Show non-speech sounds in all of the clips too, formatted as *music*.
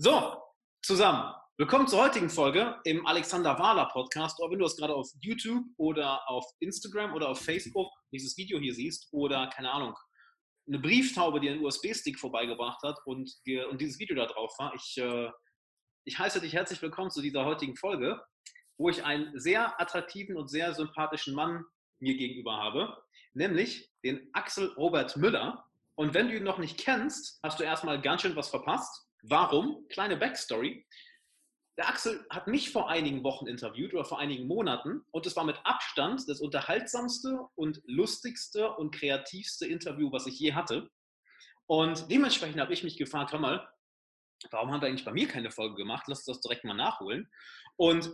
So, zusammen. Willkommen zur heutigen Folge im Alexander Wahler Podcast. Oder wenn du es gerade auf YouTube oder auf Instagram oder auf Facebook dieses Video hier siehst oder keine Ahnung, eine Brieftaube, die einen USB-Stick vorbeigebracht hat und, und dieses Video da drauf war. Ich, äh, ich heiße dich herzlich willkommen zu dieser heutigen Folge, wo ich einen sehr attraktiven und sehr sympathischen Mann mir gegenüber habe, nämlich den Axel Robert Müller. Und wenn du ihn noch nicht kennst, hast du erstmal ganz schön was verpasst. Warum? Kleine Backstory. Der Axel hat mich vor einigen Wochen interviewt oder vor einigen Monaten und es war mit Abstand das unterhaltsamste und lustigste und kreativste Interview, was ich je hatte. Und dementsprechend habe ich mich gefragt, hör mal, warum haben wir eigentlich bei mir keine Folge gemacht? Lass das direkt mal nachholen. Und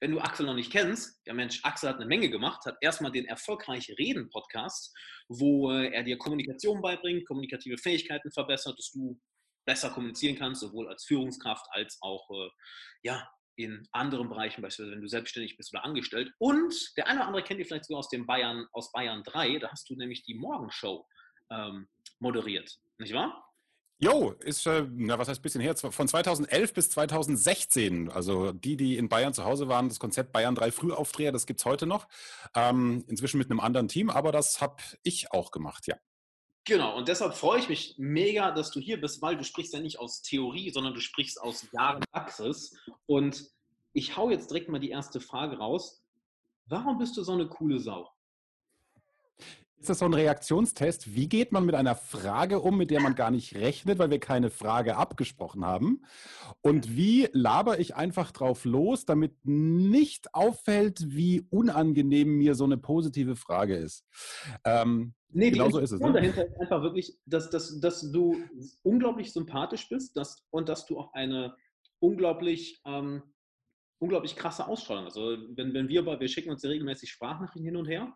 wenn du Axel noch nicht kennst, ja Mensch, Axel hat eine Menge gemacht, hat erstmal den Erfolgreich Reden Podcast, wo äh, er dir Kommunikation beibringt, kommunikative Fähigkeiten verbessert, dass du besser kommunizieren kannst, sowohl als Führungskraft als auch äh, ja, in anderen Bereichen, beispielsweise wenn du selbstständig bist oder angestellt. Und der eine oder andere kennt ihr vielleicht sogar aus dem Bayern, aus Bayern 3, da hast du nämlich die Morgenshow ähm, moderiert, nicht wahr? Jo, ist, äh, na, was heißt ein bisschen her? Von 2011 bis 2016. Also die, die in Bayern zu Hause waren, das Konzept Bayern 3 Frühaufdreher, das gibt es heute noch. Ähm, inzwischen mit einem anderen Team, aber das habe ich auch gemacht, ja. Genau, und deshalb freue ich mich mega, dass du hier bist, weil du sprichst ja nicht aus Theorie, sondern du sprichst aus Jahren Praxis. Und ich hau jetzt direkt mal die erste Frage raus. Warum bist du so eine coole Sau? Ist das so ein Reaktionstest? Wie geht man mit einer Frage um, mit der man gar nicht rechnet, weil wir keine Frage abgesprochen haben? Und wie laber ich einfach drauf los, damit nicht auffällt, wie unangenehm mir so eine positive Frage ist? Ähm, nee, genau so ist es. Ne? dahinter ist einfach wirklich, dass, dass, dass du unglaublich sympathisch bist dass, und dass du auch eine unglaublich ähm, unglaublich krasse Ausstrahlung. Also wenn, wenn wir, wir schicken uns ja regelmäßig Sprachnachrichten hin und her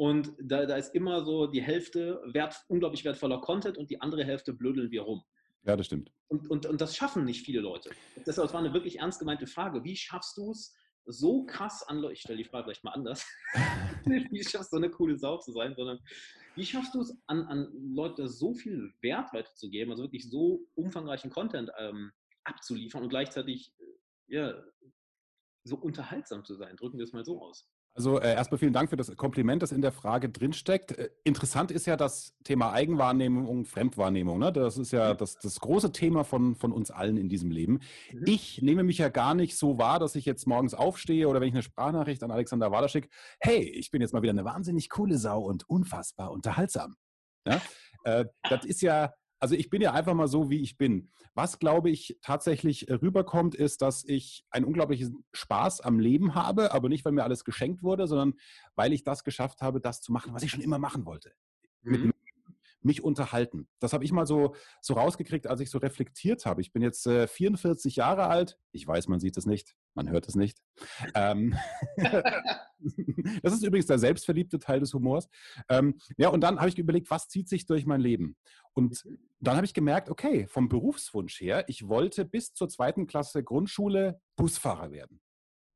und da, da ist immer so die Hälfte wert, unglaublich wertvoller Content und die andere Hälfte blödeln wir rum. Ja, das stimmt. Und, und, und das schaffen nicht viele Leute. Deshalb war eine wirklich ernst gemeinte Frage. Wie schaffst du es, so krass an Leute, ich stelle die Frage vielleicht mal anders, *laughs* wie schaffst du eine coole Sau zu sein, sondern wie schaffst du es, an, an Leute so viel Wert weiterzugeben, also wirklich so umfangreichen Content ähm, abzuliefern und gleichzeitig äh, ja, so unterhaltsam zu sein? Drücken wir es mal so aus. Also äh, erstmal vielen Dank für das Kompliment, das in der Frage drinsteckt. Äh, interessant ist ja das Thema Eigenwahrnehmung Fremdwahrnehmung. Ne? Das ist ja das, das große Thema von, von uns allen in diesem Leben. Mhm. Ich nehme mich ja gar nicht so wahr, dass ich jetzt morgens aufstehe oder wenn ich eine Sprachnachricht an Alexander Wader schicke, hey, ich bin jetzt mal wieder eine wahnsinnig coole Sau und unfassbar unterhaltsam. Ja? Äh, das ist ja also ich bin ja einfach mal so, wie ich bin. Was, glaube ich, tatsächlich äh, rüberkommt, ist, dass ich einen unglaublichen Spaß am Leben habe, aber nicht, weil mir alles geschenkt wurde, sondern weil ich das geschafft habe, das zu machen, was ich schon immer machen wollte. Mhm. Mit mich unterhalten. Das habe ich mal so, so rausgekriegt, als ich so reflektiert habe. Ich bin jetzt äh, 44 Jahre alt. Ich weiß, man sieht es nicht, man hört es nicht. Ähm *laughs* das ist übrigens der selbstverliebte Teil des Humors. Ähm, ja, und dann habe ich überlegt, was zieht sich durch mein Leben? Und dann habe ich gemerkt, okay, vom Berufswunsch her, ich wollte bis zur zweiten Klasse Grundschule Busfahrer werden.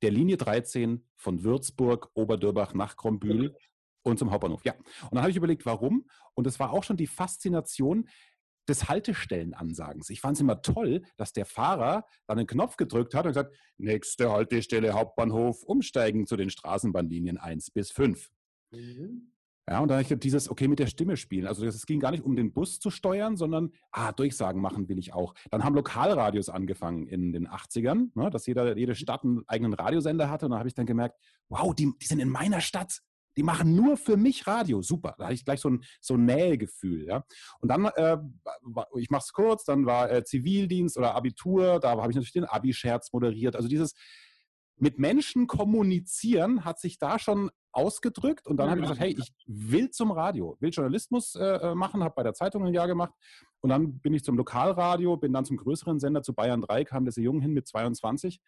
Der Linie 13 von Würzburg, Oberdürbach nach Krombühl und zum Hauptbahnhof, ja. Und dann habe ich überlegt, warum. Und es war auch schon die Faszination des Haltestellenansagens. Ich fand es immer toll, dass der Fahrer dann einen Knopf gedrückt hat und gesagt, nächste Haltestelle Hauptbahnhof, umsteigen zu den Straßenbahnlinien 1 bis 5. Mhm. Ja, und dann habe ich dieses, okay, mit der Stimme spielen. Also es ging gar nicht um den Bus zu steuern, sondern, ah, Durchsagen machen will ich auch. Dann haben Lokalradios angefangen in den 80ern, ne, dass jeder, jede Stadt einen eigenen Radiosender hatte. Und da habe ich dann gemerkt, wow, die, die sind in meiner Stadt. Die machen nur für mich Radio. Super. Da hatte ich gleich so ein, so ein Nähegefühl. Ja? Und dann, äh, ich mache es kurz, dann war äh, Zivildienst oder Abitur. Da habe ich natürlich den Abi-Scherz moderiert. Also dieses mit Menschen kommunizieren hat sich da schon ausgedrückt. Und dann habe ich gesagt, hey, ich will zum Radio, will Journalismus äh, äh machen, habe bei der Zeitung ein Jahr gemacht. Und dann bin ich zum Lokalradio, bin dann zum größeren Sender, zu Bayern 3, kam dieser Jung hin mit 22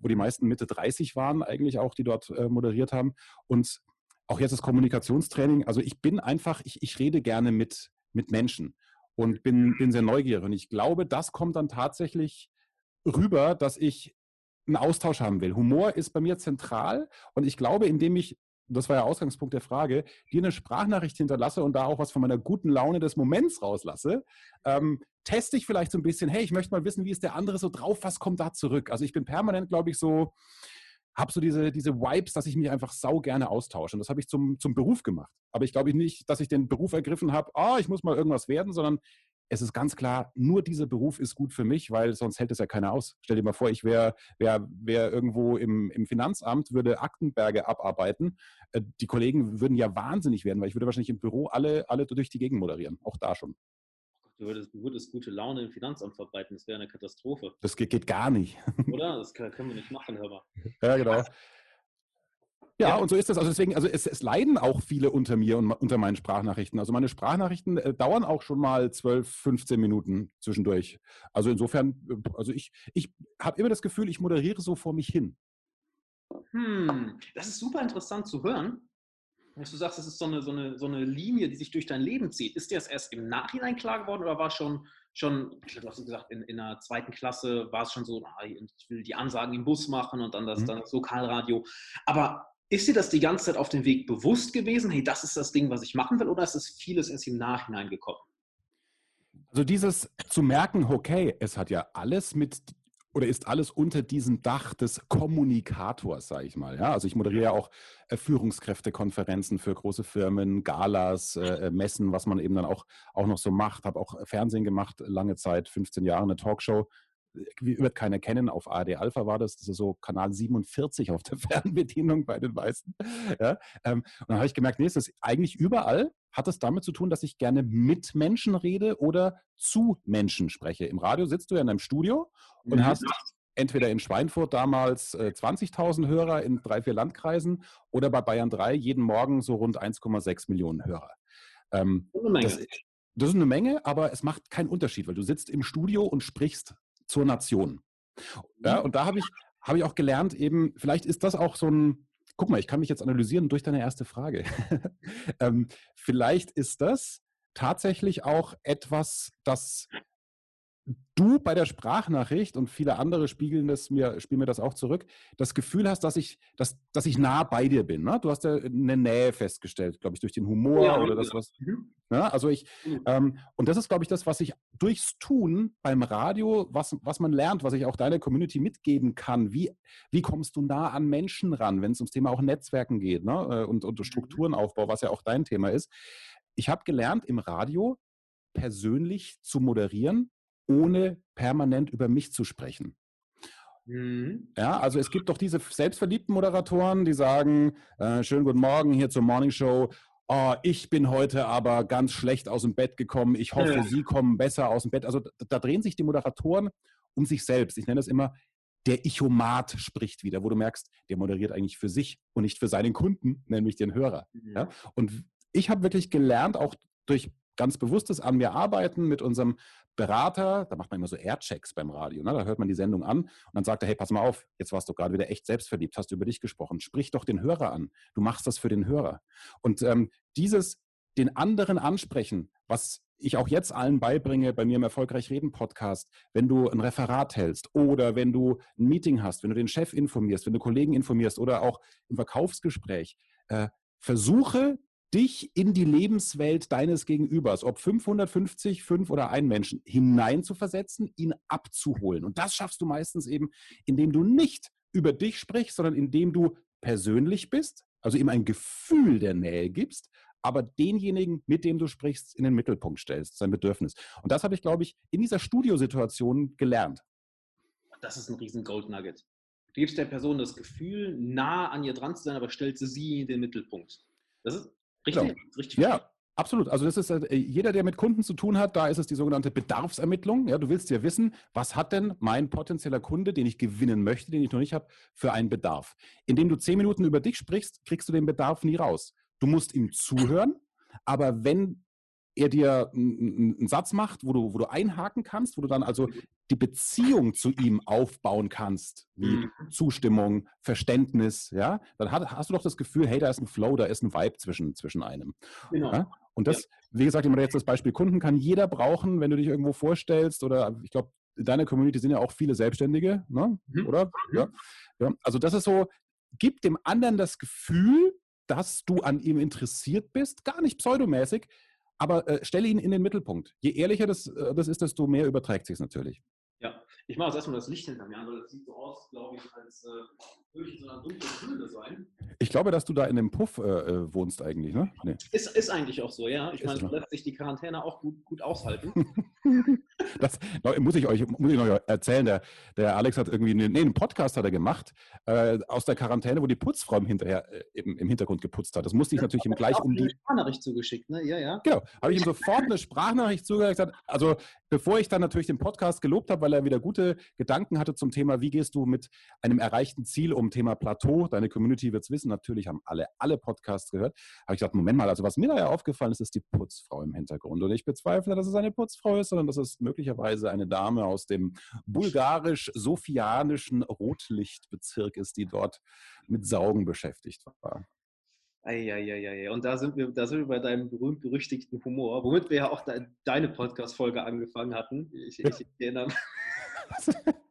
wo die meisten Mitte 30 waren, eigentlich auch, die dort äh, moderiert haben. Und auch jetzt das Kommunikationstraining. Also ich bin einfach, ich, ich rede gerne mit, mit Menschen und bin, bin sehr neugierig. Und ich glaube, das kommt dann tatsächlich rüber, dass ich einen Austausch haben will. Humor ist bei mir zentral und ich glaube, indem ich das war ja Ausgangspunkt der Frage, dir eine Sprachnachricht hinterlasse und da auch was von meiner guten Laune des Moments rauslasse, ähm, teste ich vielleicht so ein bisschen, hey, ich möchte mal wissen, wie ist der andere so drauf, was kommt da zurück? Also ich bin permanent, glaube ich, so, habe so diese, diese Vibes, dass ich mich einfach sau gerne austausche. Und das habe ich zum, zum Beruf gemacht. Aber ich glaube nicht, dass ich den Beruf ergriffen habe, ah, ich muss mal irgendwas werden, sondern es ist ganz klar, nur dieser Beruf ist gut für mich, weil sonst hält es ja keiner aus. Stell dir mal vor, ich wäre wär, wär irgendwo im, im Finanzamt, würde Aktenberge abarbeiten. Äh, die Kollegen würden ja wahnsinnig werden, weil ich würde wahrscheinlich im Büro alle, alle durch die Gegend moderieren. Auch da schon. Du würdest, du würdest gute Laune im Finanzamt verbreiten, das wäre eine Katastrophe. Das geht, geht gar nicht. *laughs* Oder? Das können wir nicht machen, hörbar. Ja, genau. Ja, und so ist das. Also deswegen, also es, es, leiden auch viele unter mir und unter meinen Sprachnachrichten. Also meine Sprachnachrichten äh, dauern auch schon mal 12, 15 Minuten zwischendurch. Also insofern, äh, also ich, ich habe immer das Gefühl, ich moderiere so vor mich hin. Hm, das ist super interessant zu hören. Dass du sagst, es ist so eine, so, eine, so eine Linie, die sich durch dein Leben zieht. Ist dir das erst im Nachhinein klar geworden oder war schon, schon du hast gesagt, in, in der zweiten Klasse war es schon so, ah, ich will die Ansagen im Bus machen und dann das, mhm. dann das Lokalradio. Aber ist dir das die ganze Zeit auf dem Weg bewusst gewesen? Hey, das ist das Ding, was ich machen will, oder ist es vieles erst im Nachhinein gekommen? Also dieses zu merken, okay, es hat ja alles mit oder ist alles unter diesem Dach des Kommunikators, sage ich mal. Ja, also ich moderiere ja auch äh, Führungskräftekonferenzen für große Firmen, Galas, äh, äh Messen, was man eben dann auch, auch noch so macht. Habe auch Fernsehen gemacht, lange Zeit, 15 Jahre, eine Talkshow wird keiner kennen, auf ARD Alpha war das, das ist so Kanal 47 auf der *laughs* Fernbedienung bei den meisten. Ja, ähm, und dann habe ich gemerkt, nee, es ist eigentlich überall, hat es damit zu tun, dass ich gerne mit Menschen rede oder zu Menschen spreche. Im Radio sitzt du ja in einem Studio und mhm. hast entweder in Schweinfurt damals äh, 20.000 Hörer in drei, vier Landkreisen oder bei Bayern 3 jeden Morgen so rund 1,6 Millionen Hörer. Ähm, das, das ist eine Menge, aber es macht keinen Unterschied, weil du sitzt im Studio und sprichst zur Nation. Ja, und da habe ich, hab ich auch gelernt, eben, vielleicht ist das auch so ein, guck mal, ich kann mich jetzt analysieren durch deine erste Frage. *laughs* ähm, vielleicht ist das tatsächlich auch etwas, das du bei der Sprachnachricht und viele andere spiegeln das mir, spielen mir das auch zurück, das Gefühl hast, dass ich, dass, dass ich nah bei dir bin. Ne? Du hast ja eine Nähe festgestellt, glaube ich, durch den Humor ja, oder das, was. Mhm. Ja, ne? also ich, mhm. ähm, und das ist, glaube ich, das, was ich durchs Tun beim Radio, was, was man lernt, was ich auch deiner Community mitgeben kann. Wie, wie kommst du nah an Menschen ran, wenn es ums Thema auch Netzwerken geht ne? Äh, und, und mhm. Strukturenaufbau, was ja auch dein Thema ist. Ich habe gelernt, im Radio persönlich zu moderieren ohne permanent über mich zu sprechen. Mhm. Ja, also es gibt doch diese selbstverliebten Moderatoren, die sagen, äh, schönen guten Morgen hier zur Morning Show. Oh, ich bin heute aber ganz schlecht aus dem Bett gekommen. Ich hoffe, ja. Sie kommen besser aus dem Bett. Also da, drehen sich die Moderatoren um sich selbst. Ich nenne das immer, der Ichomat spricht wieder, wo du merkst, der moderiert eigentlich für sich und nicht für seinen Kunden, nämlich den Hörer. Mhm. Ja? Und ich habe wirklich gelernt, auch durch ganz bewusstes an mir arbeiten mit unserem Berater, da macht man immer so Airchecks beim Radio, ne? da hört man die Sendung an und dann sagt er, hey, pass mal auf, jetzt warst du gerade wieder echt selbstverliebt, hast über dich gesprochen, sprich doch den Hörer an, du machst das für den Hörer. Und ähm, dieses, den anderen ansprechen, was ich auch jetzt allen beibringe bei mir im Erfolgreich Reden Podcast, wenn du ein Referat hältst oder wenn du ein Meeting hast, wenn du den Chef informierst, wenn du Kollegen informierst oder auch im Verkaufsgespräch, äh, versuche dich in die Lebenswelt deines Gegenübers, ob 550, 5 oder ein Menschen, hineinzuversetzen, ihn abzuholen. Und das schaffst du meistens eben, indem du nicht über dich sprichst, sondern indem du persönlich bist, also ihm ein Gefühl der Nähe gibst, aber denjenigen, mit dem du sprichst, in den Mittelpunkt stellst, sein Bedürfnis. Und das habe ich, glaube ich, in dieser Studiosituation gelernt. Das ist ein riesen Gold Nugget. Du gibst der Person das Gefühl, nah an ihr dran zu sein, aber stellst sie in den Mittelpunkt. Das ist Richtig? Genau. Richtig. Ja, Absolut. Also das ist äh, jeder, der mit Kunden zu tun hat, da ist es die sogenannte Bedarfsermittlung. Ja, du willst ja wissen, was hat denn mein potenzieller Kunde, den ich gewinnen möchte, den ich noch nicht habe, für einen Bedarf. Indem du zehn Minuten über dich sprichst, kriegst du den Bedarf nie raus. Du musst ihm zuhören, aber wenn er dir einen Satz macht, wo du, wo du einhaken kannst, wo du dann also die Beziehung zu ihm aufbauen kannst, wie mhm. Zustimmung, Verständnis, ja, dann hast, hast, du doch das Gefühl, hey, da ist ein Flow, da ist ein Vibe zwischen, zwischen einem. Genau. Ja? Und das, ja. wie gesagt, immer jetzt das Beispiel Kunden kann jeder brauchen, wenn du dich irgendwo vorstellst oder ich glaube, in deiner Community sind ja auch viele Selbstständige, ne? Mhm. oder? Mhm. Ja. ja. Also das ist so, gib dem anderen das Gefühl, dass du an ihm interessiert bist, gar nicht pseudomäßig, aber äh, stelle ihn in den Mittelpunkt. Je ehrlicher das, äh, das ist, desto mehr überträgt sich es natürlich. Ja, ich mache jetzt erstmal das Licht hinter mir an, weil das sieht so aus, glaube ich, als äh, ich in so einer dunklen Höhle sein. Ich glaube, dass du da in dem Puff äh, äh wohnst eigentlich, ne? Nee. Ist, ist eigentlich auch so, ja. Ich meine, lässt sich die Quarantäne auch gut, gut aushalten. *laughs* das muss ich euch muss ich euch erzählen. Der, der Alex hat irgendwie einen, nee, einen Podcast hat er gemacht äh, aus der Quarantäne, wo die Putzfrau im, hinterher, äh, im, im, Hintergrund geputzt hat. Das musste ich natürlich ihm gleich um die eine Sprachnachricht zugeschickt, ne? Ja, ja. Genau, habe ich ihm sofort eine Sprachnachricht zugesagt. Also bevor ich dann natürlich den Podcast gelobt habe, weil er wieder gute Gedanken hatte zum Thema, wie gehst du mit einem erreichten Ziel um, Thema Plateau. Deine Community wird es wissen. Natürlich haben alle alle Podcasts gehört. Habe ich gesagt, Moment mal, also was mir da ja aufgefallen ist, ist die Putzfrau im Hintergrund. Und ich bezweifle, dass es eine Putzfrau ist, sondern dass es möglicherweise eine Dame aus dem bulgarisch-sofianischen Rotlichtbezirk ist, die dort mit Saugen beschäftigt war. Eieieiei. Und da sind, wir, da sind wir bei deinem berühmt-berüchtigten Humor, womit wir ja auch de deine Podcast-Folge angefangen hatten. Ich, ich erinnere *laughs*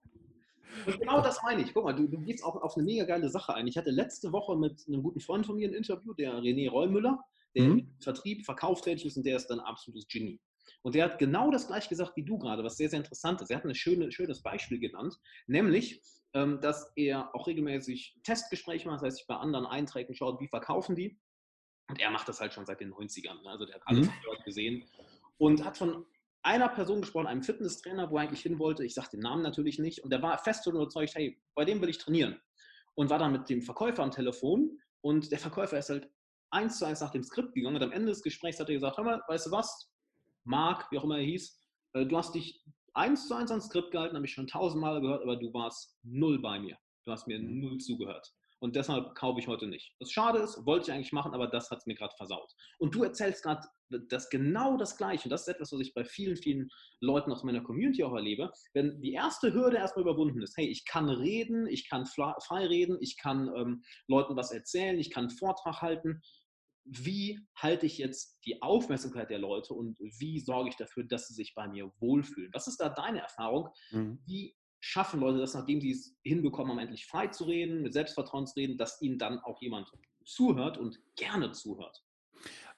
Und genau das meine ich. Guck mal, du, du gehst auch auf eine mega geile Sache ein. Ich hatte letzte Woche mit einem guten Freund von mir ein Interview, der René Reumüller, der mhm. im Vertrieb, Verkauf tätig ist und der ist ein absolutes Genie. Und der hat genau das gleiche gesagt wie du gerade, was sehr, sehr interessant ist. Er hat ein schöne, schönes Beispiel genannt, nämlich, ähm, dass er auch regelmäßig Testgespräche macht, das heißt, sich bei anderen Einträgen schaut, wie verkaufen die. Und er macht das halt schon seit den 90ern. Ne? Also der hat alles mhm. gesehen und hat von einer Person gesprochen, einem Fitnesstrainer, wo er eigentlich hin wollte. Ich sage den Namen natürlich nicht. Und der war fest und überzeugt, hey, bei dem will ich trainieren. Und war dann mit dem Verkäufer am Telefon. Und der Verkäufer ist halt eins zu eins nach dem Skript gegangen. Und am Ende des Gesprächs hat er gesagt, hör mal, weißt du was, Marc, wie auch immer er hieß, äh, du hast dich eins zu eins ans Skript gehalten, habe ich schon tausendmal gehört, aber du warst null bei mir. Du hast mir mhm. null zugehört. Und deshalb kaufe ich heute nicht. Was schade ist, wollte ich eigentlich machen, aber das hat es mir gerade versaut. Und du erzählst gerade das genau das Gleiche. Das ist etwas, was ich bei vielen, vielen Leuten aus meiner Community auch erlebe. Wenn die erste Hürde erstmal überwunden ist, hey, ich kann reden, ich kann frei reden, ich kann ähm, Leuten was erzählen, ich kann einen Vortrag halten, wie halte ich jetzt die Aufmerksamkeit der Leute und wie sorge ich dafür, dass sie sich bei mir wohlfühlen? Was ist da deine Erfahrung? Mhm. Wie schaffen Leute das, nachdem sie es hinbekommen haben, endlich frei zu reden, mit Selbstvertrauen zu reden, dass ihnen dann auch jemand zuhört und gerne zuhört?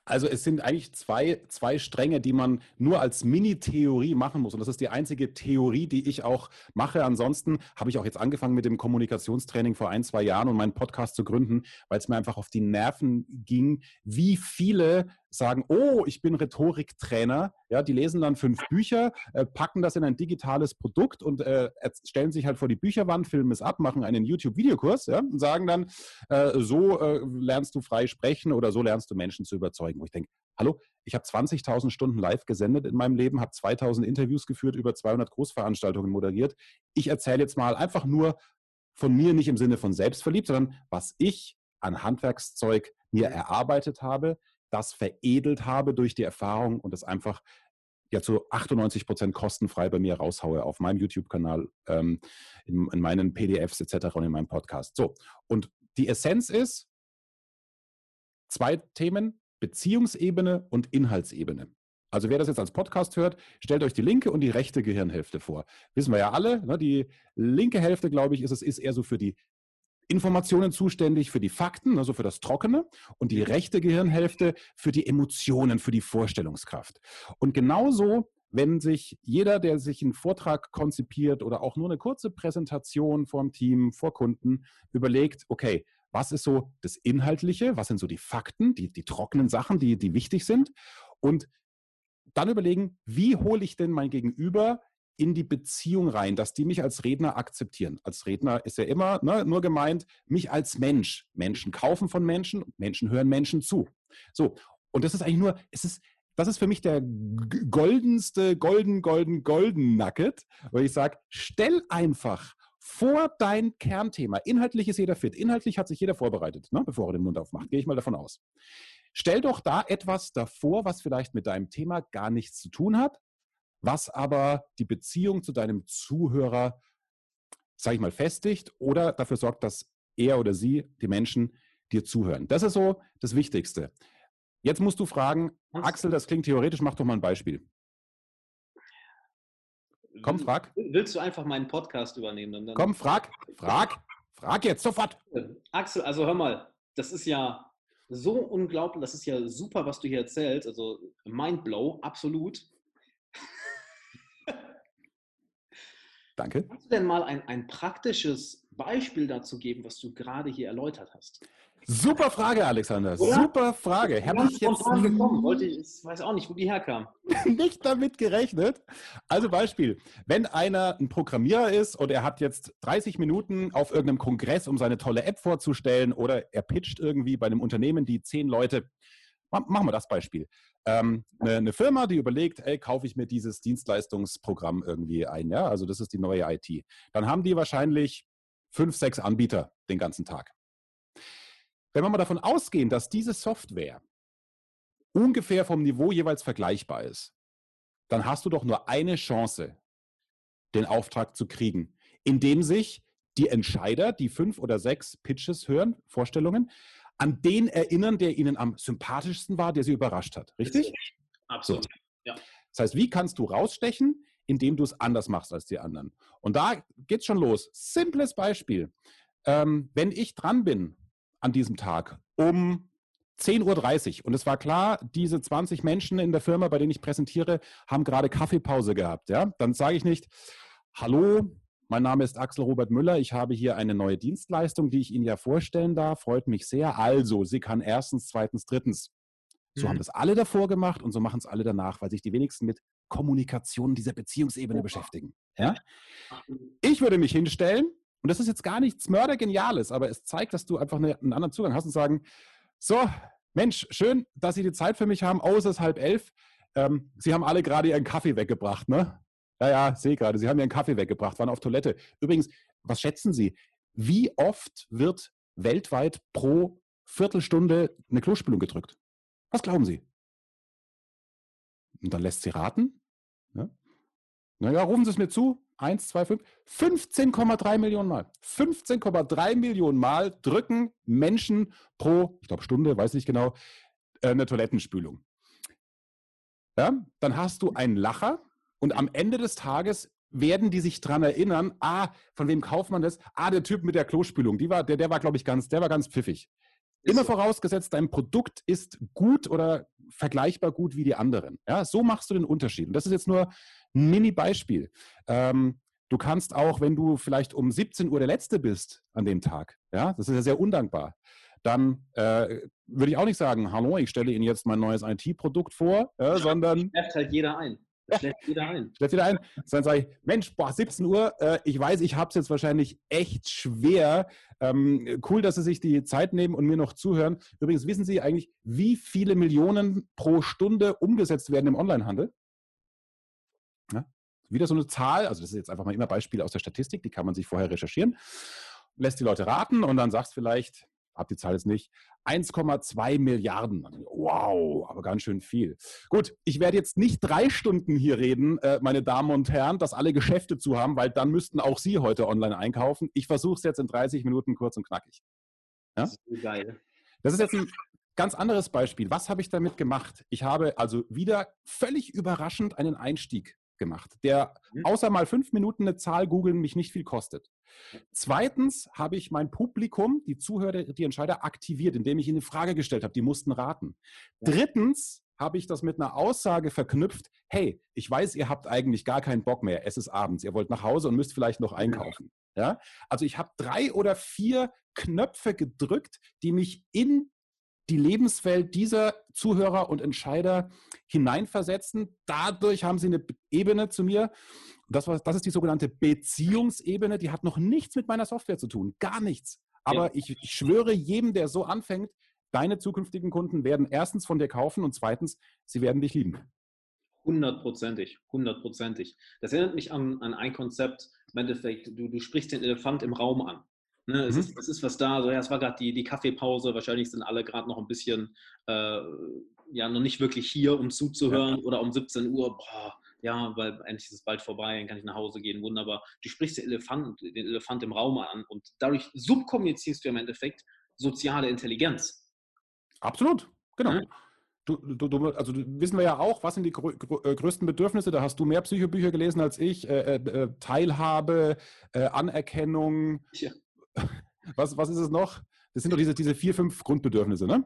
Also es sind eigentlich zwei, zwei Stränge, die man nur als Mini-Theorie machen muss. Und das ist die einzige Theorie, die ich auch mache. Ansonsten habe ich auch jetzt angefangen mit dem Kommunikationstraining vor ein, zwei Jahren und meinen Podcast zu gründen, weil es mir einfach auf die Nerven ging, wie viele sagen, oh, ich bin Rhetoriktrainer. Ja, die lesen dann fünf Bücher, äh, packen das in ein digitales Produkt und äh, stellen sich halt vor die Bücherwand, filmen es ab, machen einen YouTube-Videokurs ja, und sagen dann, äh, so äh, lernst du frei sprechen oder so lernst du Menschen zu überzeugen. Wo ich denke, hallo, ich habe 20.000 Stunden live gesendet in meinem Leben, habe 2.000 Interviews geführt, über 200 Großveranstaltungen moderiert. Ich erzähle jetzt mal einfach nur von mir, nicht im Sinne von selbstverliebt, sondern was ich an Handwerkszeug mir erarbeitet habe, das veredelt habe durch die Erfahrung und es einfach ja zu 98 Prozent kostenfrei bei mir raushaue auf meinem YouTube-Kanal, ähm, in, in, meinen PDFs etc. und in meinem Podcast. So, und die Essenz ist zwei Themen, Beziehungsebene und Inhaltsebene. Also wer das jetzt als Podcast hört, stellt euch die linke und die rechte Gehirnhälfte vor. Wissen wir ja alle, ne? die linke Hälfte, glaube ich, ist es ist eher so für die Informationen zuständig für die Fakten, also für das Trockene, und die rechte Gehirnhälfte für die Emotionen, für die Vorstellungskraft. Und genauso, wenn sich jeder, der sich einen Vortrag konzipiert oder auch nur eine kurze Präsentation vorm Team, vor Kunden, überlegt, okay, was ist so das Inhaltliche, was sind so die Fakten, die, die trockenen Sachen, die, die wichtig sind, und dann überlegen, wie hole ich denn mein Gegenüber in die Beziehung rein, dass die mich als Redner akzeptieren. Als Redner ist ja immer ne, nur gemeint, mich als Mensch. Menschen kaufen von Menschen, Menschen hören Menschen zu. So, und das ist eigentlich nur, es ist, das ist für mich der goldenste, golden, golden, golden Nugget, weil ich sage, stell einfach vor dein Kernthema. Inhaltlich ist jeder fit. Inhaltlich hat sich jeder vorbereitet, ne, bevor er den Mund aufmacht. Gehe ich mal davon aus. Stell doch da etwas davor, was vielleicht mit deinem Thema gar nichts zu tun hat, was aber die Beziehung zu deinem Zuhörer, sage ich mal, festigt oder dafür sorgt, dass er oder sie, die Menschen, dir zuhören. Das ist so das Wichtigste. Jetzt musst du fragen, Axel, das klingt theoretisch, mach doch mal ein Beispiel. Komm, frag. Willst du einfach meinen Podcast übernehmen? Dann Komm, frag, frag, frag jetzt sofort. Axel, also hör mal, das ist ja so unglaublich, das ist ja super, was du hier erzählst, also Mindblow, absolut. Danke. Kannst du denn mal ein, ein praktisches Beispiel dazu geben, was du gerade hier erläutert hast? Super Frage, Alexander. Oder? Super Frage. Habe ich jetzt gekommen. Wollte, ich weiß auch nicht, wo die herkam. *laughs* nicht damit gerechnet. Also Beispiel, wenn einer ein Programmierer ist und er hat jetzt 30 Minuten auf irgendeinem Kongress, um seine tolle App vorzustellen oder er pitcht irgendwie bei einem Unternehmen, die zehn Leute, machen wir das Beispiel. Ähm, eine, eine Firma, die überlegt, ey, kaufe ich mir dieses Dienstleistungsprogramm irgendwie ein, ja, also das ist die neue IT. Dann haben die wahrscheinlich fünf, sechs Anbieter den ganzen Tag. Wenn wir mal davon ausgehen, dass diese Software ungefähr vom Niveau jeweils vergleichbar ist, dann hast du doch nur eine Chance, den Auftrag zu kriegen, indem sich die Entscheider, die fünf oder sechs Pitches hören, Vorstellungen, an den erinnern, der ihnen am sympathischsten war, der sie überrascht hat. Richtig? Absolut. Das heißt, wie kannst du rausstechen, indem du es anders machst als die anderen? Und da geht's schon los. Simples Beispiel. Ähm, wenn ich dran bin an diesem Tag um 10.30 Uhr und es war klar, diese 20 Menschen in der Firma, bei denen ich präsentiere, haben gerade Kaffeepause gehabt, ja, dann sage ich nicht, hallo, mein Name ist Axel Robert Müller. Ich habe hier eine neue Dienstleistung, die ich Ihnen ja vorstellen darf. Freut mich sehr. Also, sie kann erstens, zweitens, drittens. So Mhm. haben das alle davor gemacht und so machen es alle danach, weil sich die wenigsten mit Kommunikation dieser Beziehungsebene beschäftigen. Ja? Ich würde mich hinstellen, und das ist jetzt gar nichts Mördergeniales, aber es zeigt, dass du einfach eine, einen anderen Zugang hast und sagen, so, Mensch, schön, dass Sie die Zeit für mich haben. Oh, es ist halb elf. Ähm, Sie haben alle gerade Ihren Kaffee weggebracht, ne? Ja, ja, sehe gerade. Sie haben Ihren Kaffee weggebracht, waren auf Toilette. Übrigens, was schätzen Sie? Wie oft wird weltweit pro Viertelstunde eine Klospülung gedrückt? Was glauben Sie? Und dann lässt sie raten. Ja? Naja, rufen Sie es mir zu. Eins, zwei, fünf. 15,3 Millionen Mal. 15,3 Millionen Mal drücken Menschen pro, ich glaube, Stunde, weiß nicht genau, äh, eine Toilettenspülung. Ja? Dann hast du einen Lacher und am Ende des Tages werden die sich dran erinnern, ah, von wem kauft man das? Ah, der Typ mit der Klospülung, die war, der, der war, glaube ich, ganz, der war ganz pfiffig. Ist Immer so. vorausgesetzt, dein Produkt ist gut oder vergleichbar gut wie die anderen. Ja, so machst du den Unterschied. Und das ist jetzt nur ein Mini-Beispiel. Ähm, du kannst auch, wenn du vielleicht um 17 Uhr der Letzte bist an dem Tag, ja, das ist ja sehr undankbar, dann äh, würde ich auch nicht sagen, hallo, ich stelle Ihnen jetzt mein neues IT-Produkt vor, ja, sondern Schläft halt jeder ein. Das schläft jeder ein. Stellt wieder ein. Dann sage ich, Mensch, boah, 17 Uhr, äh, ich weiß, ich habe es jetzt wahrscheinlich echt schwer. Ähm, cool, dass Sie sich die Zeit nehmen und mir noch zuhören. Übrigens, wissen Sie eigentlich, wie viele Millionen pro Stunde umgesetzt werden im Onlinehandel? Ja? Wieder so eine Zahl, also das ist jetzt einfach mal immer Beispiele aus der Statistik, die kann man sich vorher recherchieren. Lässt die Leute raten und dann sagst vielleicht, hab die Zahl jetzt nicht, 1,2 Milliarden. Wow, aber ganz schön viel. Gut, ich werde jetzt nicht drei Stunden hier reden, äh, meine Damen und Herren, dass alle Geschäfte zu haben, weil dann müssten auch Sie heute online einkaufen. Ich versuche es jetzt in 30 Minuten kurz und knackig. Ja? Das ist so geil. Das ist jetzt ein ganz anderes Beispiel. Was habe ich damit gemacht? Ich habe also wieder völlig überraschend einen Einstieg gemacht, der Mhm. außer mal fünf Minuten eine Zahl googeln mich nicht viel kostet. Zweitens habe ich mein Publikum, die Zuhörer, die Entscheider aktiviert, indem ich ihnen eine Frage gestellt habe. Die mussten raten. Drittens habe ich das mit einer Aussage verknüpft. Hey, ich weiß, ihr habt eigentlich gar keinen Bock mehr. Es ist abends. Ihr wollt nach Hause und müsst vielleicht noch einkaufen. Ja? Also ich habe drei oder vier Knöpfe gedrückt, die mich in die Lebenswelt dieser Zuhörer und Entscheider hineinversetzen. Dadurch haben sie eine Ebene zu mir. Das, war, das ist die sogenannte Beziehungsebene. Die hat noch nichts mit meiner Software zu tun. Gar nichts. Aber Ja. ich, ich schwöre jedem, der so anfängt, deine zukünftigen Kunden werden erstens von dir kaufen und zweitens, sie werden dich lieben. Hundertprozentig, hundertprozentig. Das erinnert mich an, an ein Konzept. Im Endeffekt, du, du sprichst den Elefant im Raum an. Ne, es, Mhm. ist, es ist was da. So, ja, es war gerade die, die Kaffeepause. Wahrscheinlich sind alle gerade noch ein bisschen, äh, ja, noch nicht wirklich hier, um zuzuhören. Oder um 17 Uhr, boah, ja, weil endlich ist es bald vorbei, dann kann ich nach Hause gehen. Wunderbar. Du sprichst den Elefant, den Elefant im Raum an und dadurch subkommunizierst du im Endeffekt soziale Intelligenz. Absolut, genau. Mhm. Du, du, du, also wissen wir ja auch, was sind die grö äh, größten Bedürfnisse? Da hast du mehr Psychobücher gelesen als ich. Äh, äh, Teilhabe, äh, Anerkennung. Ja. *laughs* Was, was ist es noch? Das sind doch diese, diese vier, fünf Grundbedürfnisse, ne?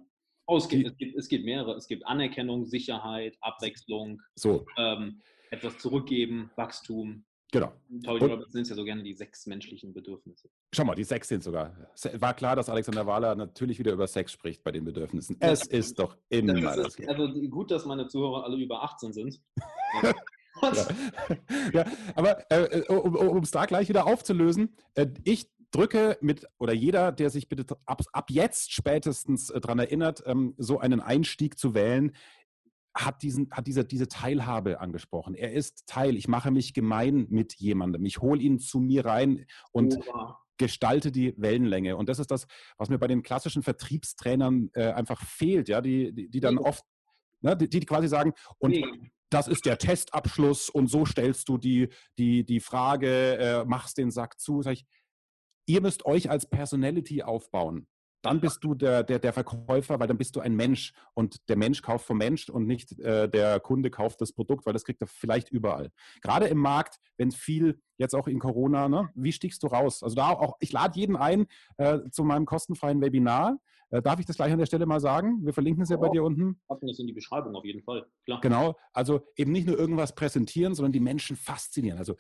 Oh, es, gibt, es, gibt, es gibt mehrere. Es gibt Anerkennung, Sicherheit, Abwechslung, so. ähm, etwas zurückgeben, Wachstum. Genau. Tony Robbins sind ja so gerne die sechs menschlichen Bedürfnisse. Schau mal, die sechs sind sogar. War klar, dass Alexander Wahler natürlich wieder über Sex spricht bei den Bedürfnissen. Es ja, ist doch immer das. Das also gut, dass meine Zuhörer alle über 18 sind. *laughs* ja. ja. aber äh, äh um es da gleich wieder aufzulösen, äh, ich drücke mit, oder jeder, der sich bitte ab, ab jetzt spätestens äh, daran erinnert, ähm, so einen Einstieg zu wählen, hat, diesen, hat diese, diese Teilhabe angesprochen. Er ist Teil. Ich mache mich gemein mit jemandem. Ich hole ihn zu mir rein und oh. gestalte die Wellenlänge. Und das ist das, was mir bei den klassischen Vertriebstrainern äh, einfach fehlt, ja, die, die, die dann oh. oft, ne, die, die quasi sagen, und nee. das ist der Testabschluss und so stellst du die, die, die Frage, äh, machst den Sack zu. Sag ich, ihr müsst euch als Personality aufbauen dann bist du der, der, der Verkäufer, weil dann bist du ein Mensch und der Mensch kauft vom Mensch und nicht äh, der Kunde kauft das Produkt, weil das kriegt er vielleicht überall. Gerade im Markt, wenn viel, jetzt auch in Corona, ne, wie stiegst du raus? Also da auch, ich lade jeden ein äh, zu meinem kostenfreien Webinar. Äh, darf ich das gleich an der Stelle mal sagen? Wir verlinken es ja, ja bei dir unten. Packen das in die Beschreibung auf jeden Fall. Klar. Genau, also eben nicht nur irgendwas präsentieren, sondern die Menschen faszinieren. Also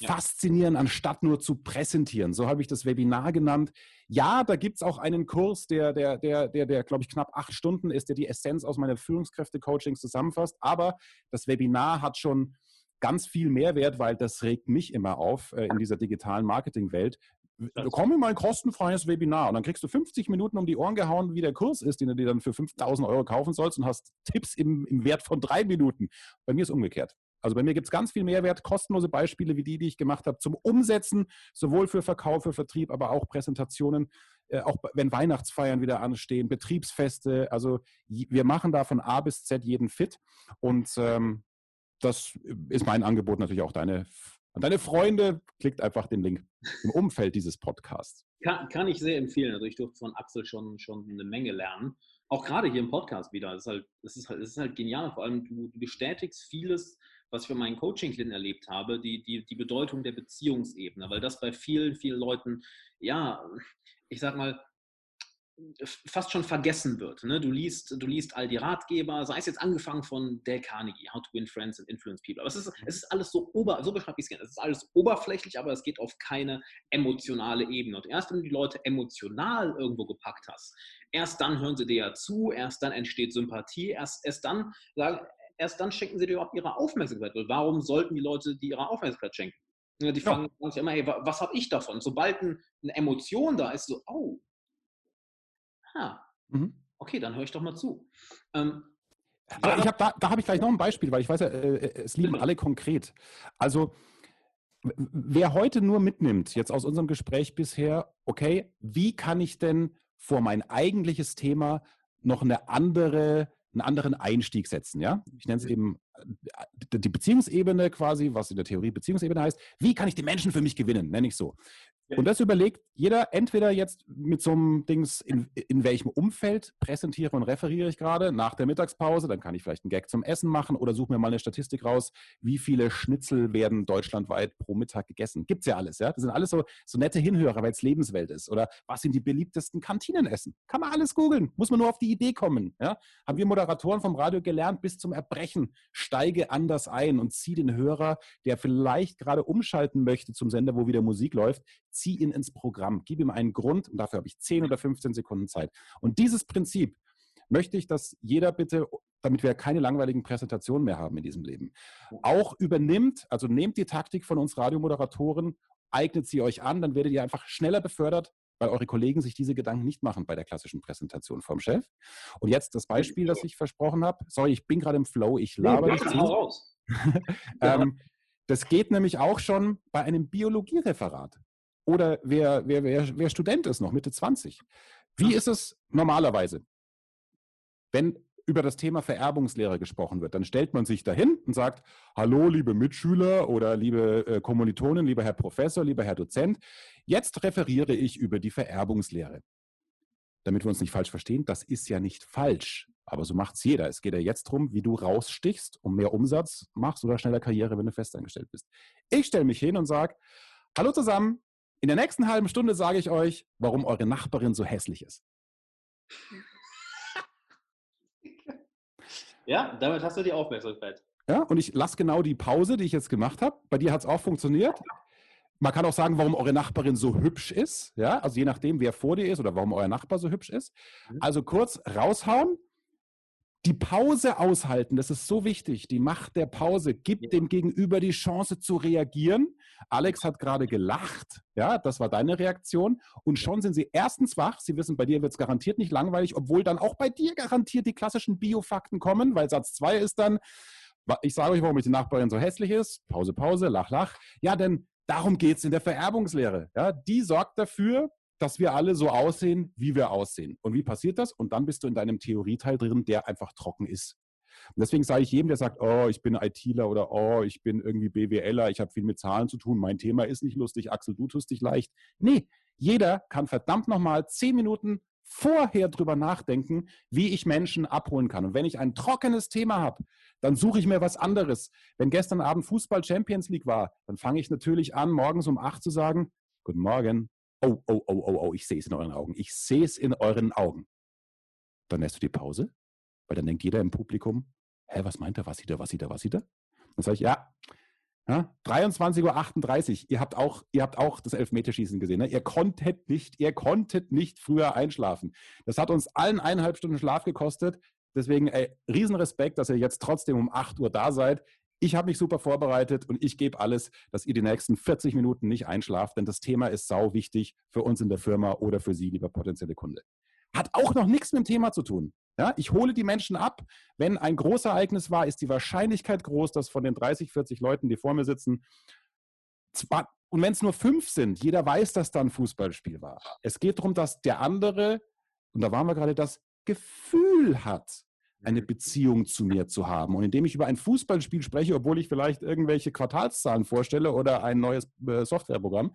ja. faszinieren, anstatt nur zu präsentieren. So habe ich das Webinar genannt. Ja, da gibt es auch einen Kurs, der, der, der, der, der glaube ich, knapp acht Stunden ist, der die Essenz aus meiner Führungskräfte-Coachings zusammenfasst. Aber das Webinar hat schon ganz viel Mehrwert, weil das regt mich immer auf äh, in dieser digitalen Marketingwelt. Komm in mein kostenfreies Webinar und dann kriegst du 50 Minuten um die Ohren gehauen, wie der Kurs ist, den du dir dann für 5000 Euro kaufen sollst und hast Tipps im, im Wert von drei Minuten. Bei mir ist umgekehrt. Also bei mir gibt es ganz viel Mehrwert, kostenlose Beispiele wie die, die ich gemacht habe, zum Umsetzen, sowohl für Verkauf, für Vertrieb, aber auch Präsentationen, äh, auch wenn Weihnachtsfeiern wieder anstehen, Betriebsfeste. Also wir machen da von A bis Z jeden fit. Und ähm, das ist mein Angebot natürlich auch deine, an deine Freunde. Klickt einfach den Link im Umfeld dieses Podcasts. Kann, kann ich sehr empfehlen. Also ich durfte von Axel schon, schon eine Menge lernen. Auch gerade hier im Podcast wieder. Es ist halt, ist halt, ist halt genial. Vor allem, du, du bestätigst vieles, was ich für meinen Coaching-Klienten erlebt habe, die, die, die Bedeutung der Beziehungsebene, weil das bei vielen, vielen Leuten, ja, ich sag mal, fast schon vergessen wird. Ne? Du, liest, du liest all die Ratgeber, sei es jetzt angefangen von Dale Carnegie, How to Win Friends and Influence People. Aber es ist, es ist alles so ober, so beschreibe ich es gerne. Es ist alles oberflächlich, aber es geht auf keine emotionale Ebene. Und erst wenn du die Leute emotional irgendwo gepackt hast, erst dann hören sie dir ja zu, erst dann entsteht Sympathie, erst, erst dann sagen, erst dann schenken sie dir überhaupt ihre Aufmerksamkeit. Weil warum sollten die Leute dir ihre Aufmerksamkeit schenken? Die fragen ja. sich immer, hey, was habe ich davon? Sobald eine Emotion da ist, so, oh, ha, mhm. okay, dann höre ich doch mal zu. Ähm, aber ich hab da, da habe ich gleich noch ein Beispiel, weil ich weiß ja, äh, äh es lieben alle konkret. Also, wer heute nur mitnimmt, jetzt aus unserem Gespräch bisher, okay, wie kann ich denn vor mein eigentliches Thema noch eine andere einen anderen Einstieg setzen. Ja? Ich nenne es eben äh, die Beziehungsebene quasi, was in der Theorie Beziehungsebene heißt. Wie kann ich die Menschen für mich gewinnen? Nenne ich so. Und das überlegt jeder entweder jetzt mit so einem Dings, in, in welchem Umfeld präsentiere und referiere ich gerade nach der Mittagspause, dann kann ich vielleicht einen Gag zum Essen machen oder suche mir mal eine Statistik raus, wie viele Schnitzel werden deutschlandweit pro Mittag gegessen. Gibt es ja alles, ja. Das sind alles so, so nette Hinhörer, weil es Lebenswelt ist. Oder was sind die beliebtesten Kantinenessen? Kann man alles googeln, muss man nur auf die Idee kommen. Ja? Haben wir Moderatoren vom Radio gelernt, bis zum Erbrechen, steige anders ein und zieh den Hörer, der vielleicht gerade umschalten möchte zum Sender, wo wieder Musik läuft, zieh ihn ins Programm, gib ihm einen Grund und dafür habe ich 10 oder 15 Sekunden Zeit. Und dieses Prinzip möchte ich, dass jeder bitte, damit wir keine langweiligen Präsentationen mehr haben in diesem Leben, auch übernimmt, also nehmt die Taktik von uns Radiomoderatoren, eignet sie euch an, dann werdet ihr einfach schneller befördert, weil eure Kollegen sich diese Gedanken nicht machen bei der klassischen Präsentation vom Chef. Und jetzt das Beispiel, das ich versprochen habe. Sorry, ich bin gerade im Flow, ich laber nicht zu. *laughs* ähm, das geht nämlich auch schon bei einem Biologiereferat. Oder wer, wer, wer, wer Student ist noch, Mitte 20. Wie ist es normalerweise? Wenn über das Thema Vererbungslehre gesprochen wird, dann stellt man sich dahin und sagt, hallo liebe Mitschüler oder liebe äh, Kommilitonen, lieber Herr Professor, lieber Herr Dozent, jetzt referiere ich über die Vererbungslehre. Damit wir uns nicht falsch verstehen, das ist ja nicht falsch, aber so macht es jeder. Es geht ja jetzt darum, wie du rausstichst und mehr Umsatz machst oder schneller Karriere, wenn du festangestellt bist. Ich stelle mich hin und sage, hallo zusammen, in der nächsten halben Stunde sage ich euch, warum eure Nachbarin so hässlich ist. *laughs* Ja, damit hast du die Aufmerksamkeit. Ja, und ich lasse genau die Pause, die ich jetzt gemacht habe. Bei dir hat es auch funktioniert. Man kann auch sagen, warum eure Nachbarin so hübsch ist. Ja, also je nachdem, wer vor dir ist oder warum euer Nachbar so hübsch ist. Mhm. Also kurz raushauen, die Pause aushalten, das ist so wichtig. Die Macht der Pause gibt ja. dem Gegenüber die Chance zu reagieren. Alex hat gerade gelacht. Ja, das war deine Reaktion. Und schon sind sie erstens wach. Sie wissen, bei dir wird es garantiert nicht langweilig, obwohl dann auch bei dir garantiert die klassischen Biofakten kommen, weil Satz zwei ist dann, ich sage euch, warum ich die Nachbarin so hässlich ist. Pause, Pause, lach, lach. Ja, denn darum geht es in der Vererbungslehre. Ja, die sorgt dafür, dass wir alle so aussehen, wie wir aussehen. Und wie passiert das? Und dann bist du in deinem Theorieteil drin, der einfach trocken ist. Und deswegen sage ich jedem, der sagt, oh, ich bin ITler oder oh, ich bin irgendwie BWLer, ich habe viel mit Zahlen zu tun, mein Thema ist nicht lustig, Axel, du tust dich leicht. Nee, jeder kann verdammt nochmal zehn Minuten vorher drüber nachdenken, wie ich Menschen abholen kann. Und wenn ich ein trockenes Thema habe, dann suche ich mir was anderes. Wenn gestern Abend Fußball Champions League war, dann fange ich natürlich an, morgens um acht zu sagen, Guten Morgen, oh, oh, oh, oh, oh, ich sehe es in euren Augen. Ich sehe es in euren Augen. Dann lässt du die Pause, weil dann denkt jeder im Publikum, hä, was meint er, was sieht er, was sieht er, was sieht er? Dann sage ich, ja, ja 23.38 Uhr, ihr habt auch, ihr habt auch das Elfmeterschießen gesehen. Ne? Ihr konntet nicht, ihr konntet nicht früher einschlafen. Das hat uns allen eineinhalb Stunden Schlaf gekostet. Deswegen, ey, Riesenrespekt, dass ihr jetzt trotzdem um 8 Uhr da seid ich habe mich super vorbereitet und ich gebe alles, dass ihr die nächsten 40 Minuten nicht einschlaft, denn das Thema ist sau wichtig für uns in der Firma oder für Sie, lieber potenzielle Kunde. Hat auch noch nichts mit dem Thema zu tun. Ja, ich hole die Menschen ab. Wenn ein großes Ereignis war, ist die Wahrscheinlichkeit groß, dass von den 30, 40 Leuten, die vor mir sitzen, zwar, und wenn es nur fünf sind, jeder weiß, dass da ein Fußballspiel war. Es geht darum, dass der andere, und da waren wir gerade, das Gefühl hat, eine mhm. Beziehung zu mir zu haben. Und indem ich über ein Fußballspiel spreche, obwohl ich vielleicht irgendwelche Quartalszahlen vorstelle oder ein neues äh, Softwareprogramm,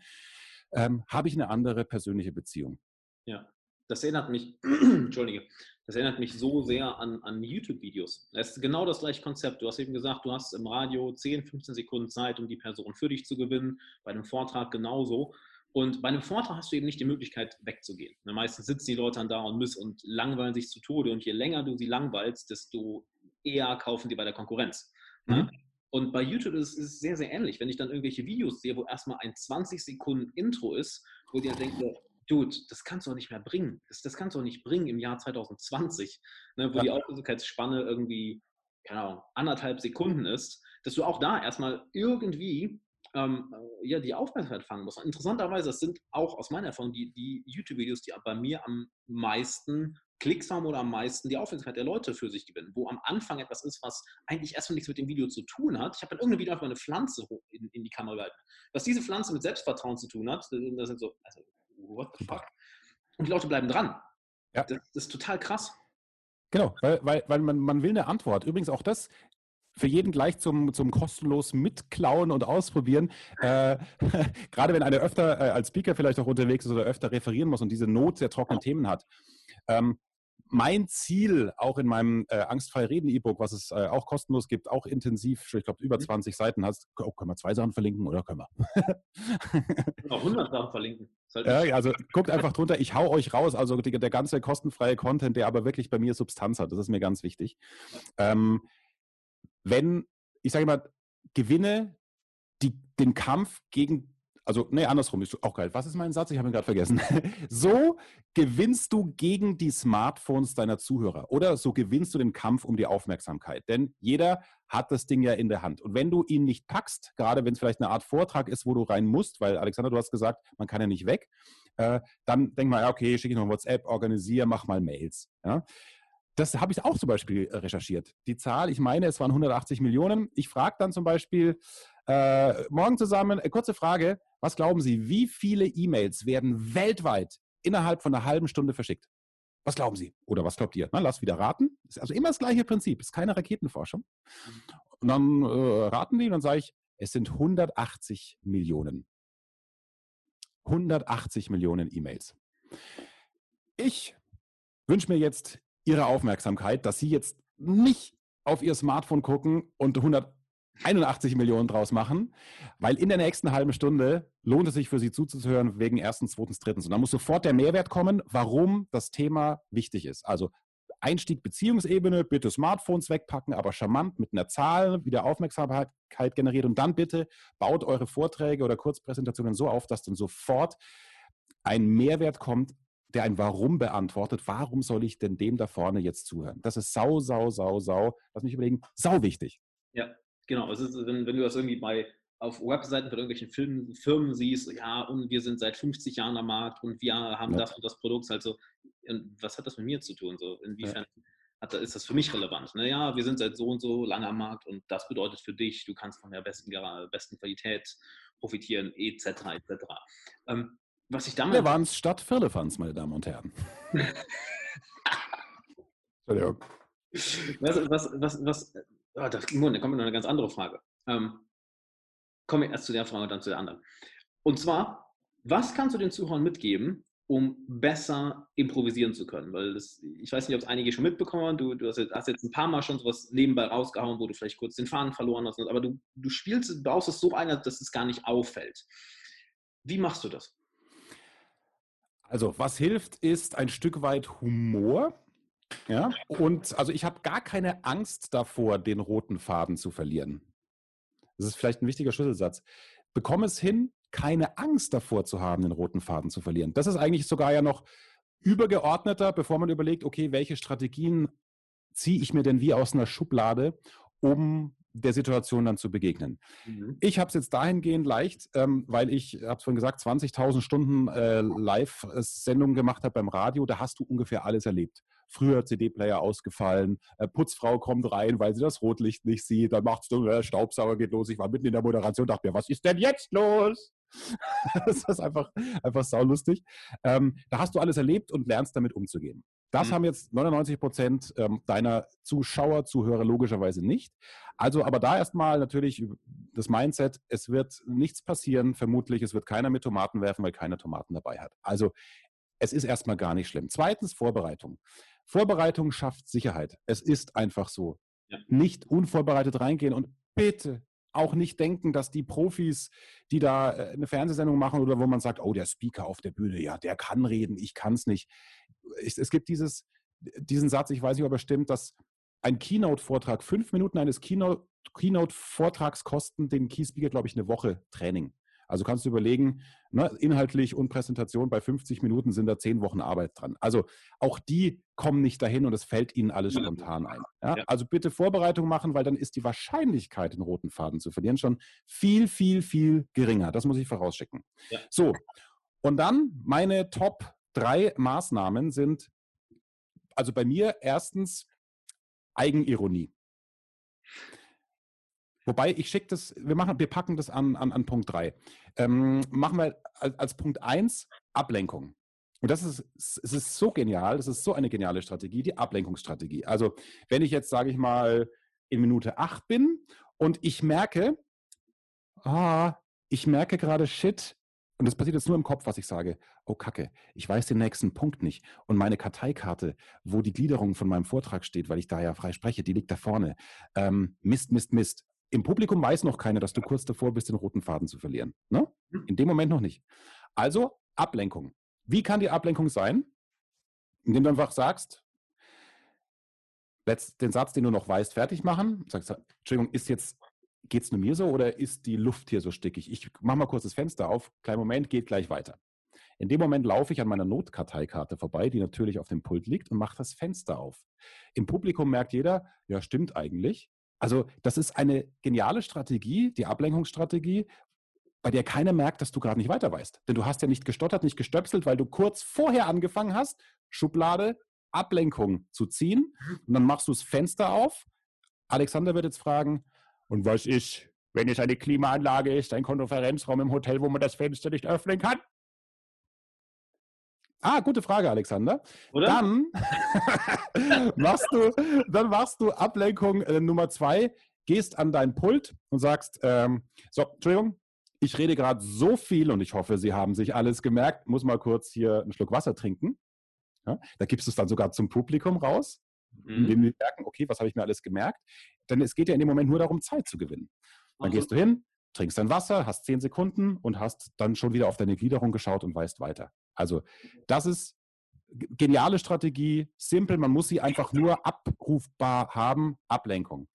ähm, habe ich eine andere persönliche Beziehung. Ja, das erinnert mich, *clears throat* Entschuldige, das erinnert mich so sehr an, an YouTube-Videos. Es ist genau das gleiche Konzept. Du hast eben gesagt, du hast im Radio 10, 15 Sekunden Zeit, um die Person für dich zu gewinnen. Bei einem Vortrag genauso. Und bei einem Vortrag hast du eben nicht die Möglichkeit, wegzugehen. Ne, meistens sitzen die Leute dann da und müssen und langweilen sich zu Tode. Und je länger du sie langweilst, desto eher kaufen die bei der Konkurrenz. Ne? Mhm. Und bei YouTube ist es sehr, sehr ähnlich. Wenn ich dann irgendwelche Videos sehe, wo erstmal ein 20 Sekunden Intro ist, wo ich dann denke, Dude, das kannst du auch nicht mehr bringen. Das, das kannst du auch nicht bringen im Jahr 2020, ne, wo ja. die Aufmerksamkeitsspanne irgendwie, keine Ahnung, anderthalb Sekunden ist, dass du auch da erstmal irgendwie ähm, äh, ja, die Aufmerksamkeit fangen muss. Interessanterweise, das sind auch aus meiner Erfahrung die, die YouTube-Videos, die bei mir am meisten Klicks haben oder am meisten die Aufmerksamkeit der Leute für sich gewinnen, wo am Anfang etwas ist, was eigentlich erstmal nichts mit dem Video zu tun hat. Ich habe dann irgendein Video einfach eine Pflanze in, in, die Kamera gehalten. Was diese Pflanze mit Selbstvertrauen zu tun hat, das sind so, also, what the fuck? Und die Leute bleiben dran. Ja. Das, das ist total krass. Genau, weil, weil, weil man, man will eine Antwort. Übrigens auch das für jeden gleich zum, zum kostenlos mitklauen und ausprobieren. Äh, *laughs* gerade wenn einer öfter äh, als Speaker vielleicht auch unterwegs ist oder öfter referieren muss und diese Not sehr trockenen Themen hat. Ähm, mein Ziel, auch in meinem äh, Angstfrei Reden E-Book, was es äh, auch kostenlos gibt, auch intensiv, ich glaube über 20 mhm. Seiten hast, oh, können wir zwei Sachen verlinken oder können wir? auch 100 Sachen verlinken. Ja, also guckt einfach drunter, ich hau euch raus, also die, der ganze kostenfreie Content, der aber wirklich bei mir Substanz hat, das ist mir ganz wichtig. Ähm, wenn, ich sage mal, gewinne die, den Kampf gegen, also, nee, andersrum ist auch geil. Was ist mein Satz? Ich habe ihn gerade vergessen. *laughs* so gewinnst du gegen die Smartphones deiner Zuhörer oder so gewinnst du den Kampf um die Aufmerksamkeit. Denn jeder hat das Ding ja in der Hand. Und wenn du ihn nicht packst, gerade wenn es vielleicht eine Art Vortrag ist, wo du rein musst, weil Alexander, du hast gesagt, man kann ja nicht weg, äh, dann denk mal, okay, schicke ich noch WhatsApp, organisiere, mach mal Mails. Ja? Das habe ich auch zum Beispiel äh, recherchiert. Die Zahl, ich meine, es waren 180 Millionen. Ich frage dann zum Beispiel äh, morgen zusammen, äh, kurze Frage, was glauben Sie, wie viele E-Mails werden weltweit innerhalb von einer halben Stunde verschickt? Was glauben Sie? Oder was glaubt ihr? Na, lass wieder raten. Ist also immer das gleiche Prinzip, ist keine Raketenforschung. Und dann äh, raten die und dann sage ich, es sind 180 Millionen. 180 Millionen E-Mails. Ich wünsche mir jetzt ihre Aufmerksamkeit, dass sie jetzt nicht auf ihr Smartphone gucken und 181 Millionen draus machen, weil in der nächsten halben Stunde lohnt es sich für sie zuzuhören wegen erstens, zweitens, drittens. Und dann muss sofort der Mehrwert kommen, warum das Thema wichtig ist. Also Einstieg Beziehungsebene, bitte Smartphones wegpacken, aber charmant mit einer Zahl wieder Aufmerksamkeit generiert und dann bitte baut eure Vorträge oder Kurzpräsentationen so auf, dass dann sofort ein Mehrwert kommt, der ein Warum beantwortet. Warum soll ich denn dem da vorne jetzt zuhören? Das ist sau, sau, sau, sau, lass mich überlegen, sau wichtig. Ja, genau. Es ist, wenn, wenn du das irgendwie bei auf Webseiten von irgendwelchen Firmen, Firmen siehst, ja, und wir sind seit 50 Jahren am Markt und wir haben ja. das und das Produkt, also was hat das mit mir zu tun? So, inwiefern ja. hat, ist das für mich relevant? Naja, wir sind seit so und so lange am Markt und das bedeutet für dich, du kannst von der besten, besten Qualität profitieren, etc. etc. Ähm, was ich damals. Wir waren es statt Firlefanz, meine Damen und Herren. *laughs* Entschuldigung. Was, was, was, was, oh, da kommt noch eine ganz andere Frage. Ähm, kommen wir erst zu der Frage und dann zu der anderen. Und zwar, was kannst du den Zuhörern mitgeben, um besser improvisieren zu können? Weil das, ich weiß nicht, ob es einige schon mitbekommen haben. Du, du hast, jetzt, hast, jetzt, ein paar Mal schon sowas nebenbei rausgehauen, wo du vielleicht kurz den Faden verloren hast. Aber du, du spielst, baust es so ein, dass es gar nicht auffällt. Wie machst du das? Also, was hilft, ist ein Stück weit Humor. Ja, und also ich habe gar keine Angst davor, den roten Faden zu verlieren. Das ist vielleicht ein wichtiger Schlüsselsatz. Bekomme es hin, keine Angst davor zu haben, den roten Faden zu verlieren. Das ist eigentlich sogar ja noch übergeordneter, bevor man überlegt, okay, welche Strategien ziehe ich mir denn wie aus einer Schublade, um der Situation dann zu begegnen. Mhm. Ich habe es jetzt dahingehend leicht, ähm, weil ich, habe es vorhin gesagt, 20.000 Stunden äh, Live-Sendungen gemacht habe beim Radio, da hast du ungefähr alles erlebt. Früher CD-Player ausgefallen, äh, Putzfrau kommt rein, weil sie das Rotlicht nicht sieht, dann macht es äh, Staubsauger geht los. Ich war mitten in der Moderation, dachte mir, was ist denn jetzt los? *laughs* das ist einfach, einfach saulustig. Ähm, da hast du alles erlebt und lernst damit umzugehen. Das mhm. haben jetzt 99 Prozent ähm, deiner Zuschauer, Zuhörer logischerweise nicht. Also aber da erstmal natürlich das Mindset, es wird nichts passieren, vermutlich, es wird keiner mit Tomaten werfen, weil keiner Tomaten dabei hat. Also es ist erstmal gar nicht schlimm. Zweitens Vorbereitung. Vorbereitung schafft Sicherheit. Es ist einfach so. Ja. Nicht unvorbereitet reingehen und bitte auch nicht denken, dass die Profis, die da äh, eine Fernsehsendung machen oder wo man sagt, oh, der Speaker auf der Bühne, ja, der kann reden, ich kann es nicht. Es gibt dieses, diesen Satz, ich weiß nicht, ob er stimmt, dass ein Keynote-Vortrag, fünf Minuten eines Keynote-Vortrags kosten den Key-Speaker, glaube ich, eine Woche Training. Also kannst du überlegen, ne, inhaltlich und Präsentation bei 50 Minuten sind da zehn Wochen Arbeit dran. Also auch die kommen nicht dahin und es fällt ihnen alles spontan ein. Ja? Ja. Also bitte Vorbereitung machen, weil dann ist die Wahrscheinlichkeit, den roten Faden zu verlieren, schon viel, viel, viel geringer. Das muss ich vorausschicken. Ja. So, und dann meine Top drei Maßnahmen sind, also bei mir erstens Eigenironie. Wobei, ich schicke das, wir, machen, wir packen das an, an, an Punkt 3. Ähm, machen wir als, als Punkt 1 Ablenkung. Und das ist, es ist so genial, das ist so eine geniale Strategie, die Ablenkungsstrategie. Also, wenn ich jetzt, sage ich mal, in Minute 8 bin und ich merke, ah, ich merke gerade, shit, und das passiert jetzt nur im Kopf, was ich sage. Oh Kacke, ich weiß den nächsten Punkt nicht. Und meine Karteikarte, wo die Gliederung von meinem Vortrag steht, weil ich da ja frei spreche, die liegt da vorne. Ähm, Mist, Mist, Mist. Im Publikum weiß noch keiner, dass du kurz davor bist, den roten Faden zu verlieren. Ne? Mhm. In dem Moment noch nicht. Also Ablenkung. Wie kann die Ablenkung sein? Indem du einfach sagst, den Satz, den du noch weißt, fertig machen. Sagst, Entschuldigung, ist jetzt, geht es nur mir so oder ist die Luft hier so stickig? Ich mache mal kurz das Fenster auf, kleinen Moment, geht gleich weiter. In dem Moment laufe ich an meiner Notkarteikarte vorbei, die natürlich auf dem Pult liegt, und mache das Fenster auf. Im Publikum merkt jeder, ja, stimmt eigentlich. Also das ist eine geniale Strategie, die Ablenkungsstrategie, bei der keiner merkt, dass du gerade nicht weiter weißt. Denn du hast ja nicht gestottert, nicht gestöpselt, weil du kurz vorher angefangen hast, Schublade, Ablenkung zu ziehen. Und dann machst du das Fenster auf. Alexander wird jetzt fragen, und was ist, wenn es eine Klimaanlage ist, ein Konferenzraum im Hotel, wo man das Fenster nicht öffnen kann? Ah, gute Frage, Alexander. Oder? Dann *laughs* machst du, dann machst du Ablenkung äh, Nummer zwei, gehst an dein Pult und sagst, ähm, so, Entschuldigung, ich rede gerade so viel und ich hoffe, Sie haben sich alles gemerkt, muss mal kurz hier einen Schluck Wasser trinken. Ja, da gibst du es dann sogar zum Publikum raus, mhm. indem die merken, okay, was habe ich mir alles gemerkt? Denn es geht ja in dem Moment nur darum, Zeit zu gewinnen. Dann also. gehst du hin, trinkst dein Wasser, hast zehn Sekunden und hast dann schon wieder auf deine Gliederung geschaut und weißt weiter. Also das ist geniale Strategie, simpel, man muss sie einfach nur abrufbar haben, Ablenkung.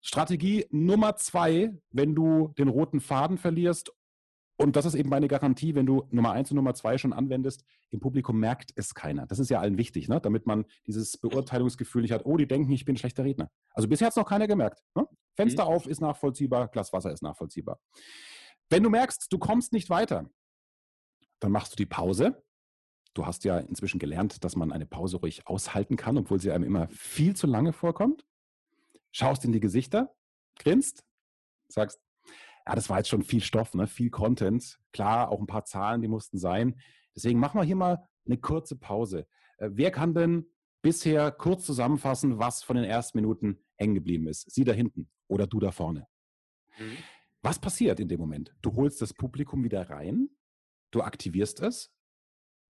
Strategie Nummer zwei, wenn du den roten Faden verlierst, und das ist eben meine Garantie, wenn du Nummer eins und Nummer zwei schon anwendest, im Publikum merkt es keiner. Das ist ja allen wichtig, ne? damit man dieses Beurteilungsgefühl nicht hat, oh, die denken, ich bin ein schlechter Redner. Also bisher hat es noch keiner gemerkt. Ne? Fenster mhm. auf ist nachvollziehbar, Glas Wasser ist nachvollziehbar. Wenn du merkst, du kommst nicht weiter, dann machst du die Pause. Du hast ja inzwischen gelernt, dass man eine Pause ruhig aushalten kann, obwohl sie einem immer viel zu lange vorkommt. Schaust in die Gesichter, grinst, sagst, ja, das war jetzt schon viel Stoff, ne? viel Content. Klar, auch ein paar Zahlen, die mussten sein. Deswegen machen wir hier mal eine kurze Pause. Äh, wer kann denn bisher kurz zusammenfassen, was von den ersten Minuten hängen geblieben ist? Sie da hinten oder du da vorne. Mhm. Was passiert in dem Moment? Du holst das Publikum wieder rein, du aktivierst es,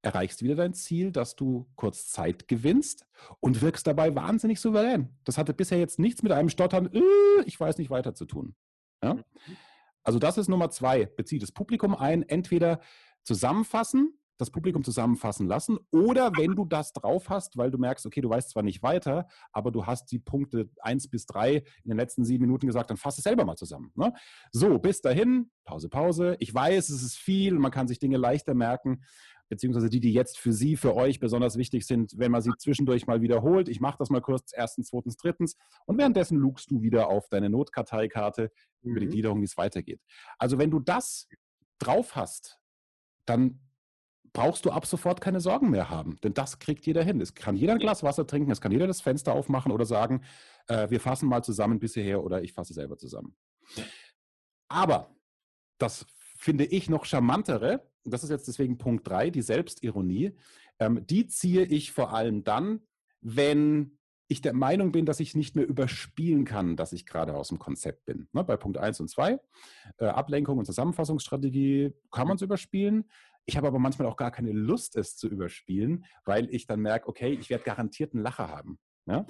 erreichst wieder dein Ziel, dass du kurz Zeit gewinnst und wirkst dabei wahnsinnig souverän. Das hatte bisher jetzt nichts mit einem Stottern, äh, ich weiß nicht weiter zu tun. Ja? Mhm. Also das ist Nummer zwei. Bezieht das Publikum ein, entweder zusammenfassen, das Publikum zusammenfassen lassen oder wenn du das drauf hast, weil du merkst, okay, du weißt zwar nicht weiter, aber du hast die Punkte eins bis drei in den letzten sieben Minuten gesagt, dann fass es selber mal zusammen. Ne? So, bis dahin, Pause, Pause. Ich weiß, es ist viel, man kann sich Dinge leichter merken beziehungsweise die, die jetzt für Sie, für euch besonders wichtig sind, wenn man sie zwischendurch mal wiederholt. Ich mache das mal kurz, erstens, zweitens, drittens. Und währenddessen lugst du wieder auf deine Notkarteikarte über die mhm. Gliederung, wie es weitergeht. Also wenn du das drauf hast, dann brauchst du ab sofort keine Sorgen mehr haben, denn das kriegt jeder hin. Es kann jeder ein Glas Wasser trinken, es kann jeder das Fenster aufmachen oder sagen, äh, wir fassen mal zusammen bis hierher oder ich fasse selber zusammen. Aber das finde ich noch charmantere, das ist jetzt deswegen Punkt 3, die Selbstironie, ähm, die ziehe ich vor allem dann, wenn ich der Meinung bin, dass ich nicht mehr überspielen kann, dass ich gerade aus dem Konzept bin. Ne, bei Punkt 1 und 2, äh, Ablenkung und Zusammenfassungsstrategie, kann man es überspielen. Ich habe aber manchmal auch gar keine Lust, es zu überspielen, weil ich dann merke, okay, ich werde garantiert einen Lacher haben. Ja?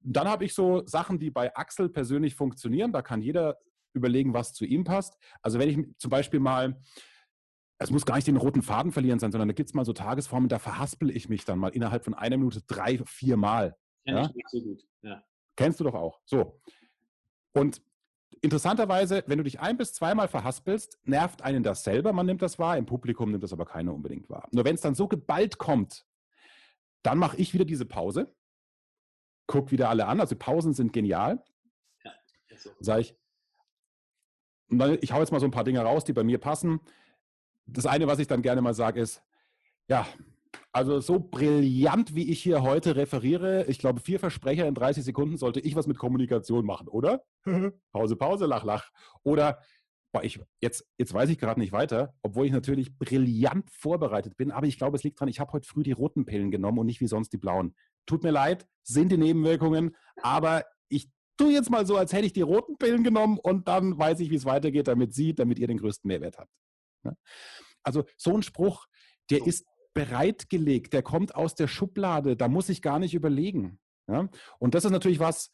Dann habe ich so Sachen, die bei Axel persönlich funktionieren. Da kann jeder überlegen, was zu ihm passt. Also wenn ich zum Beispiel mal, es muss gar nicht den roten Faden verlieren sein, sondern da gibt es mal so Tagesformen, da verhaspel ich mich dann mal innerhalb von einer Minute drei, vier Mal. Ja? ich nicht so gut. Ja. Kennst du doch auch. So. Und interessanterweise, wenn du dich ein- bis zweimal verhaspelst, nervt einen das selber, man nimmt das wahr, im Publikum nimmt das aber keiner unbedingt wahr. Nur wenn es dann so geballt kommt, dann mache ich wieder diese Pause, guck wieder alle an, also Pausen sind genial. Ja. Sage ich, dann, ich hau jetzt mal so ein paar Dinge raus, die bei mir passen. Das eine, was ich dann gerne mal sage, ist, ja, also so brillant, wie ich hier heute referiere, ich glaube, vier Versprecher in 30 Sekunden sollte ich was mit Kommunikation machen, oder? *laughs* Pause, Pause, lach, lach. Oder, boah, ich, jetzt, jetzt weiß ich gerade nicht weiter, obwohl ich natürlich brillant vorbereitet bin, aber ich glaube, es liegt daran, ich habe heute früh die roten Pillen genommen und nicht wie sonst die blauen. Tut mir leid, sind die Nebenwirkungen, aber ich tu jetzt mal so, als hätte ich die roten Pillen genommen und dann weiß ich, wie es weitergeht, damit Sie, damit ihr den größten Mehrwert habt. Also so ein Spruch, der ist bereitgelegt, der kommt aus der Schublade, da muss ich gar nicht überlegen. Ja? Und das ist natürlich was,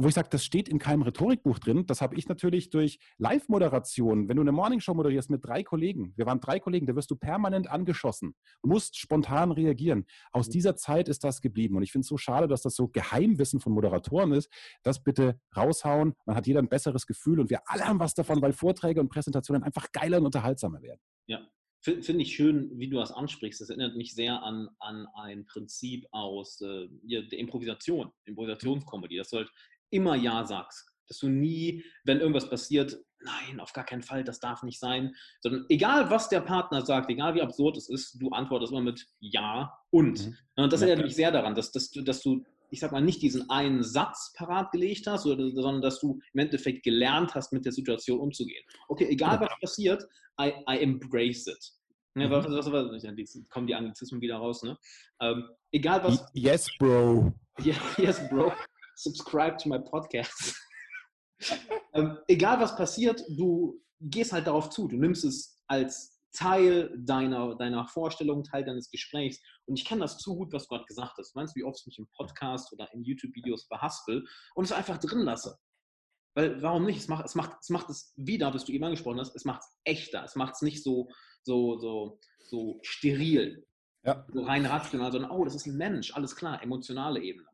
wo ich sage, das steht in keinem Rhetorikbuch drin. Das habe ich natürlich durch Live-Moderation. Wenn du eine Morningshow moderierst mit drei Kollegen, wir waren drei Kollegen, da wirst du permanent angeschossen, musst spontan reagieren. Aus mhm. dieser Zeit ist das geblieben. Und ich finde es so schade, dass das so Geheimwissen von Moderatoren ist. Das bitte raushauen. Man hat jeder ein besseres Gefühl und wir alle haben was davon, weil Vorträge und Präsentationen einfach geiler und unterhaltsamer werden. Ja, Finde ich schön, wie du das ansprichst. Das erinnert mich sehr an, an ein Prinzip aus äh, der Improvisation, Improvisationskomödie, dass du halt immer Ja sagst. Dass du nie, wenn irgendwas passiert, nein, auf gar keinen Fall, das darf nicht sein, sondern egal, was der Partner sagt, egal wie absurd es ist, du antwortest immer mit Ja und. Mhm. Und das erinnert mich sehr daran, dass, dass, dass du ich sag mal, nicht diesen einen Satz parat gelegt hast, sondern dass du im Endeffekt gelernt hast, mit der Situation umzugehen. Okay, egal was passiert, I, I embrace it. Ja, was, was, was, kommen die Anglizismen wieder raus, ne? Ähm, egal was. Yes, bro. Yeah, *laughs* yes, bro. Subscribe to my podcast. *laughs* ähm, egal was passiert, du gehst halt darauf zu. Du nimmst es als Teil deiner, deiner Vorstellung, Teil deines Gesprächs. Und ich kenne das zu gut, was du gerade gesagt hast. Du meinst, wie oft ich mich im Podcast oder in YouTube-Videos verhaspel und es einfach drin lasse. Weil warum nicht? Es macht es, macht, es macht es wieder, was du eben angesprochen hast, es macht es echter. Es macht es nicht so, so, so, so steril. Ja. So rein rational, sondern, oh, das ist ein Mensch, alles klar, emotionale Ebene.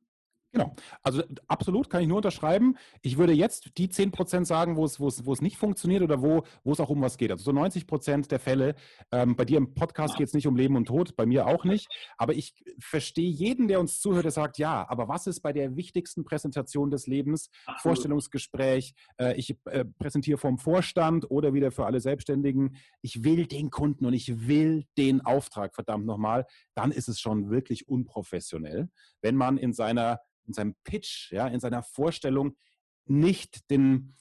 Genau. Also absolut kann ich nur unterschreiben. Ich würde jetzt die 10 Prozent sagen, wo es, wo, es, wo es nicht funktioniert oder wo, wo es auch um was geht. Also so 90 Prozent der Fälle. Ähm, bei dir im Podcast geht es nicht um Leben und Tod, bei mir auch nicht. Aber ich verstehe jeden, der uns zuhört, der sagt, ja, aber was ist bei der wichtigsten Präsentation des Lebens? Absolut. Vorstellungsgespräch, äh, ich äh, präsentiere vom Vorstand oder wieder für alle Selbstständigen. Ich will den Kunden und ich will den Auftrag, verdammt nochmal. Dann ist es schon wirklich unprofessionell, wenn man in seiner in seinem Pitch, ja, in seiner Vorstellung nicht den,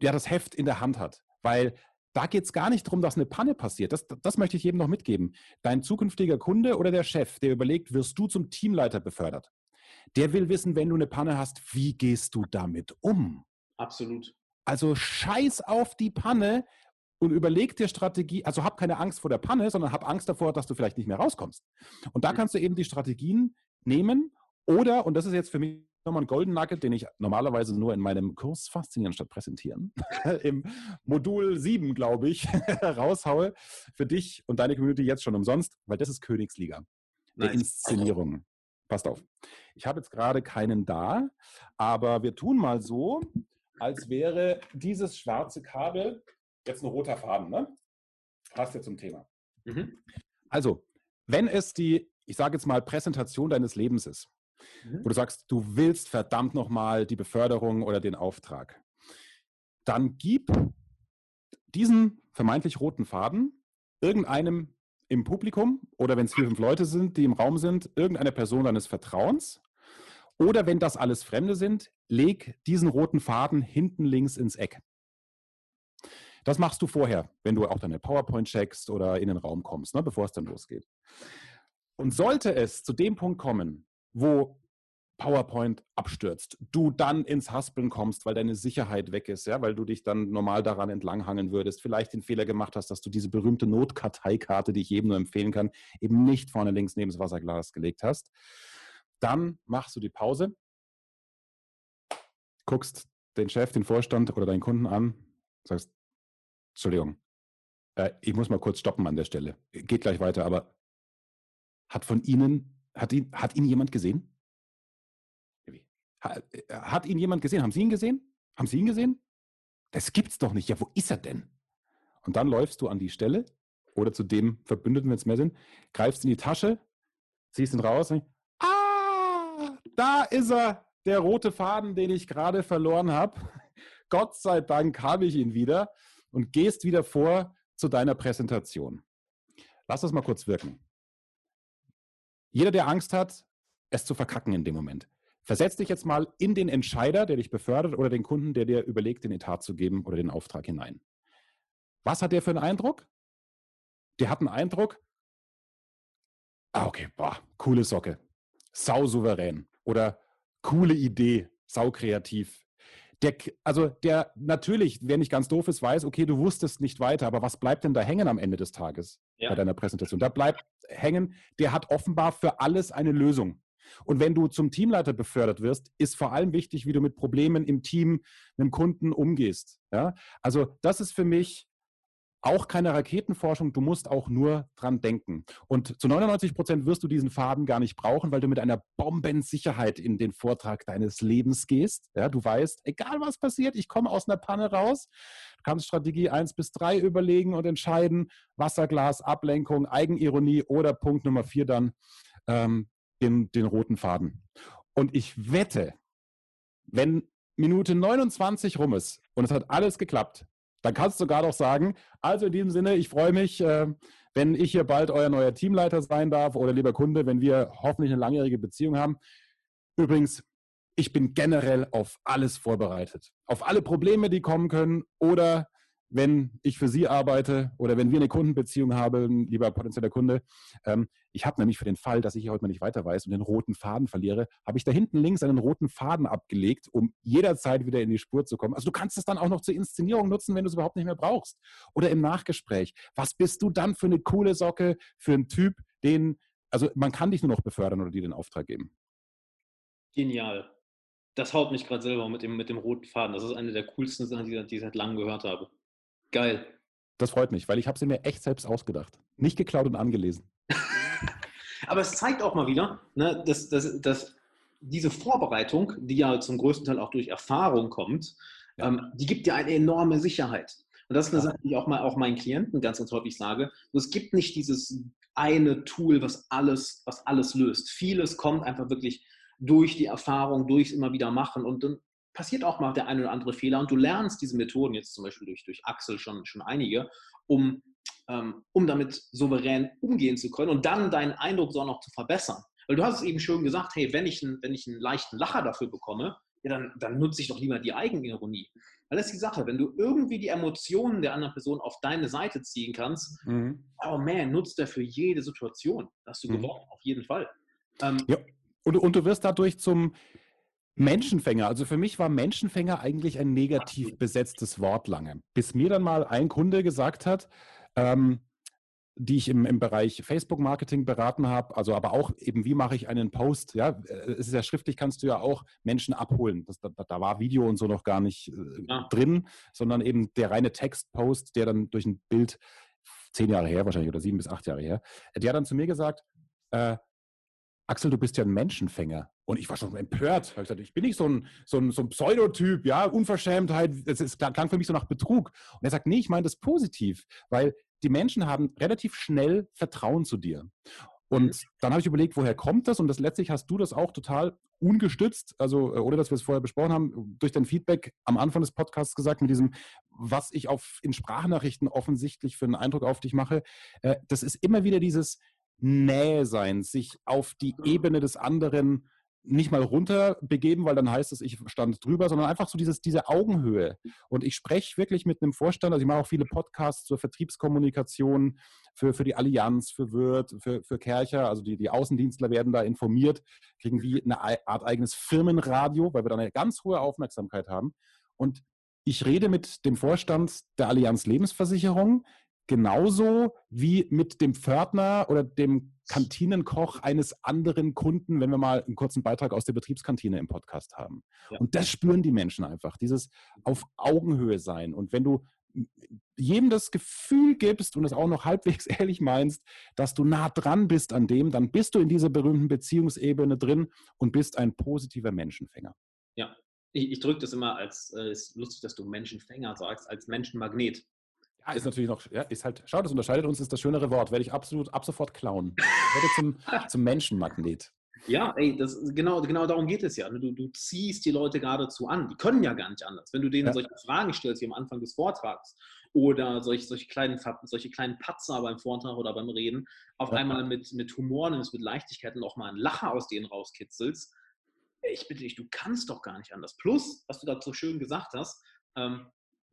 ja, das Heft in der Hand hat. Weil da geht es gar nicht darum, dass eine Panne passiert. Das, das möchte ich jedem noch mitgeben. Dein zukünftiger Kunde oder der Chef, der überlegt, wirst du zum Teamleiter befördert, der will wissen, wenn du eine Panne hast, wie gehst du damit um? Absolut. Also scheiß auf die Panne und überleg dir Strategie, also hab keine Angst vor der Panne, sondern hab Angst davor, dass du vielleicht nicht mehr rauskommst. Und da mhm. kannst du eben die Strategien nehmen oder, und das ist jetzt für mich nochmal ein Golden Nugget, den ich normalerweise nur in meinem Kurs Faszinieren statt Präsentieren, *laughs* im Modul 7, glaube ich, *laughs* raushaue, für dich und deine Community jetzt schon umsonst, weil das ist Königsliga der nice. Inszenierung. Passt auf. Ich habe jetzt gerade keinen da, aber wir tun mal so, als wäre dieses schwarze Kabel jetzt ein roter Faden, ne? Passt ja zum Thema. Mhm. Also, wenn es die, ich sage jetzt mal, Präsentation deines Lebens ist, mhm. wo du sagst, du willst verdammt nochmal die Beförderung oder den Auftrag, dann gib diesen vermeintlich roten Faden irgendeinem im Publikum oder wenn es vier, fünf Leute sind, die im Raum sind, irgendeine Person deines Vertrauens. Oder wenn das alles Fremde sind, leg diesen roten Faden hinten links ins Eck. Das machst du vorher, wenn du auch deine PowerPoint checkst oder in den Raum kommst, ne, bevor es dann losgeht. Und sollte es zu dem Punkt kommen, wo PowerPoint abstürzt, du dann ins Haspeln kommst, weil deine Sicherheit weg ist, ja, weil du dich dann normal daran entlanghangeln würdest, vielleicht den Fehler gemacht hast, dass du diese berühmte Notkarteikarte, die ich jedem nur empfehlen kann, eben nicht vorne links neben das Wasserglas gelegt hast, dann machst du die Pause, guckst den Chef, den Vorstand oder deinen Kunden an, sagst, Entschuldigung, äh, ich muss mal kurz stoppen an der Stelle. Geht gleich weiter, aber hat von Ihnen hat ihn, hat ihn jemand gesehen? Hat, äh, hat ihn jemand gesehen? Haben Sie ihn gesehen? Haben Sie ihn gesehen? Das gibt's doch nicht. Ja, wo ist er denn? Und dann läufst du an die Stelle oder zu dem Verbündeten, wenn es mehr sind, greifst in die Tasche, ziehst ihn raus und ah, da ist er, der rote Faden, den ich gerade verloren habe. Gott sei Dank habe ich ihn wieder und gehst wieder vor zu deiner Präsentation. Lass das mal kurz wirken. Jeder, der Angst hat, es zu verkacken in dem Moment. Versetz dich jetzt mal in den Entscheider, der dich befördert, oder den Kunden, der dir überlegt, den Etat zu geben oder den Auftrag hinein. Was hat der für einen Eindruck? Der hat einen Eindruck, ah, okay, boah, coole Socke, sau souverän oder coole Idee, sau kreativ, der, also der natürlich, wer nicht ganz doof ist, weiß, okay, du wusstest nicht weiter, aber was bleibt denn da hängen am Ende des Tages ja. bei deiner Präsentation? Da bleibt hängen, der hat offenbar für alles eine Lösung. Und wenn du zum Teamleiter befördert wirst, ist vor allem wichtig, wie du mit Problemen im Team, mit dem Kunden umgehst. Ja? Also das ist für mich auch keine Raketenforschung, du musst auch nur dran denken. Und zu 99 Prozent wirst du diesen Faden gar nicht brauchen, weil du mit einer Bombensicherheit in den Vortrag deines Lebens gehst. Ja, du weißt, egal was passiert, ich komme aus einer Panne raus. Du kannst Strategie 1 bis 3 überlegen und entscheiden, Wasserglas, Ablenkung, Eigenironie oder Punkt Nummer 4 dann ähm, den, den roten Faden. Und ich wette, wenn Minute 29 rum ist und es hat alles geklappt, dann kannst du sogar noch sagen, also in diesem Sinne, ich freue mich, äh, wenn ich hier bald euer neuer Teamleiter sein darf oder lieber Kunde, wenn wir hoffentlich eine langjährige Beziehung haben. Übrigens, ich bin generell auf alles vorbereitet. Auf alle Probleme, die kommen können oder wenn ich für Sie arbeite oder wenn wir eine Kundenbeziehung haben, lieber potenzieller Kunde. Ähm, ich habe nämlich für den Fall, dass ich heute mal nicht weiter weiß und den roten Faden verliere, habe ich da hinten links einen roten Faden abgelegt, um jederzeit wieder in die Spur zu kommen. Also du kannst es dann auch noch zur Inszenierung nutzen, wenn du es überhaupt nicht mehr brauchst. Oder im Nachgespräch. Was bist du dann für eine coole Socke, für einen Typ, den, also man kann dich nur noch befördern oder dir den Auftrag geben. Genial. Das haut mich gerade selber mit dem, mit dem roten Faden. Das ist eine der coolsten Sachen, die, die ich seit langem gehört habe. Geil. Das freut mich, weil ich habe sie mir echt selbst ausgedacht. Nicht geklaut und angelesen. *laughs* Aber es zeigt auch mal wieder, ne, dass, dass, dass diese Vorbereitung, die ja zum größten Teil auch durch Erfahrung kommt, ja. ähm, die gibt dir eine enorme Sicherheit. Und das ist eine Sache, die ich auch, mal, auch meinen Klienten ganz, ganz häufig sage. Es gibt nicht dieses eine Tool, was alles, was alles löst. Vieles kommt einfach wirklich durch die Erfahrung, durchs immer wieder machen und dann passiert auch mal der eine oder andere Fehler und du lernst diese Methoden jetzt zum Beispiel durch, durch Axel schon, schon einige, um, ähm, um damit souverän umgehen zu können und dann deinen Eindruck so noch zu verbessern. Weil du hast es eben schon gesagt, hey, wenn ich, einen, wenn ich einen leichten Lacher dafür bekomme, ja, dann, dann nutze ich doch lieber die Eigenironie. Weil das ist die Sache, wenn du irgendwie die Emotionen der anderen Person auf deine Seite ziehen kannst, mhm. oh man, nutzt der für jede Situation. Das hast du mhm. gewonnen, auf jeden Fall. Ähm, ja, und, und du wirst dadurch zum Menschenfänger. Also für mich war Menschenfänger eigentlich ein negativ besetztes Wort lange. Bis mir dann mal ein Kunde gesagt hat, ähm, die ich im, im Bereich Facebook-Marketing beraten habe, also aber auch eben, wie mache ich einen Post, ja, äh, es ist ja schriftlich, kannst du ja auch Menschen abholen. Das, da, da, war Video und so noch gar nicht äh, ja. drin, sondern eben der reine Textpost, der dann durch ein Bild, zehn Jahre her wahrscheinlich oder sieben bis acht Jahre her, der hat dann zu mir gesagt, äh, Axel, du bist ja ein Menschenfänger. Und ich war schon empört. Ich, gesagt, ich bin nicht so ein, so ein, so ein Pseudotyp, ja, Unverschämtheit. Es klang für mich so nach Betrug. Und er sagt, nee, ich meine das positiv, weil die Menschen haben relativ schnell Vertrauen zu dir. Und mhm. dann habe ich überlegt, woher kommt das? Und das letztlich hast du das auch total ungestützt, also äh, ohne dass wir es vorher besprochen haben, durch dein Feedback am Anfang des Podcasts gesagt, mit diesem, was ich auf, in Sprachnachrichten offensichtlich für einen Eindruck auf dich mache. Äh, das ist immer wieder dieses Nähe sein, sich auf die mhm. Ebene des anderen nicht mal runter begeben, weil dann heißt es, ich stand drüber, sondern einfach so dieses, diese Augenhöhe. Und ich spreche wirklich mit einem Vorstand, also ich mache auch viele Podcasts zur Vertriebskommunikation für, für die Allianz, für Wirt, für, für Kercher, also die, die Außendienstler werden da informiert, kriegen wie eine Art eigenes Firmenradio, weil wir da eine ganz hohe Aufmerksamkeit haben. Und ich rede mit dem Vorstand der Allianz Lebensversicherung, genauso wie mit dem Pförtner oder dem Kantinenkoch eines anderen Kunden, wenn wir mal einen kurzen Beitrag aus der Betriebskantine im Podcast haben. Ja. Und das spüren die Menschen einfach, dieses auf Augenhöhe sein. Und wenn du jedem das Gefühl gibst und es auch noch halbwegs *laughs* ehrlich meinst, dass du nah dran bist an dem, dann bist du in dieser berühmten Beziehungsebene drin und bist ein positiver Menschenfänger. Ja, ich, ich drücke das immer als, äh, ist lustig, dass du Menschenfänger sagst, als Menschenmagnet. Ja, ist natürlich noch, ja, ist halt, schau, das unterscheidet uns, ist das schönere Wort, werde ich absolut ab sofort klauen. Werde zum, *laughs* zum Menschenmagnet. Ja, ey, das, genau, genau darum geht es ja. Du, du ziehst die Leute geradezu an. Die können ja gar nicht anders. Wenn du denen ja. solche Fragen stellst, wie am Anfang des Vortrags, oder solche, solche, kleinen, solche kleinen Patzer beim Vortrag oder beim Reden, auf ja. einmal mit, mit Humor nimmst, mit Leichtigkeit und auch mal einen Lacher aus denen rauskitzelst, ich bitte dich, du kannst doch gar nicht anders. Plus, was du dazu schön gesagt hast, ähm,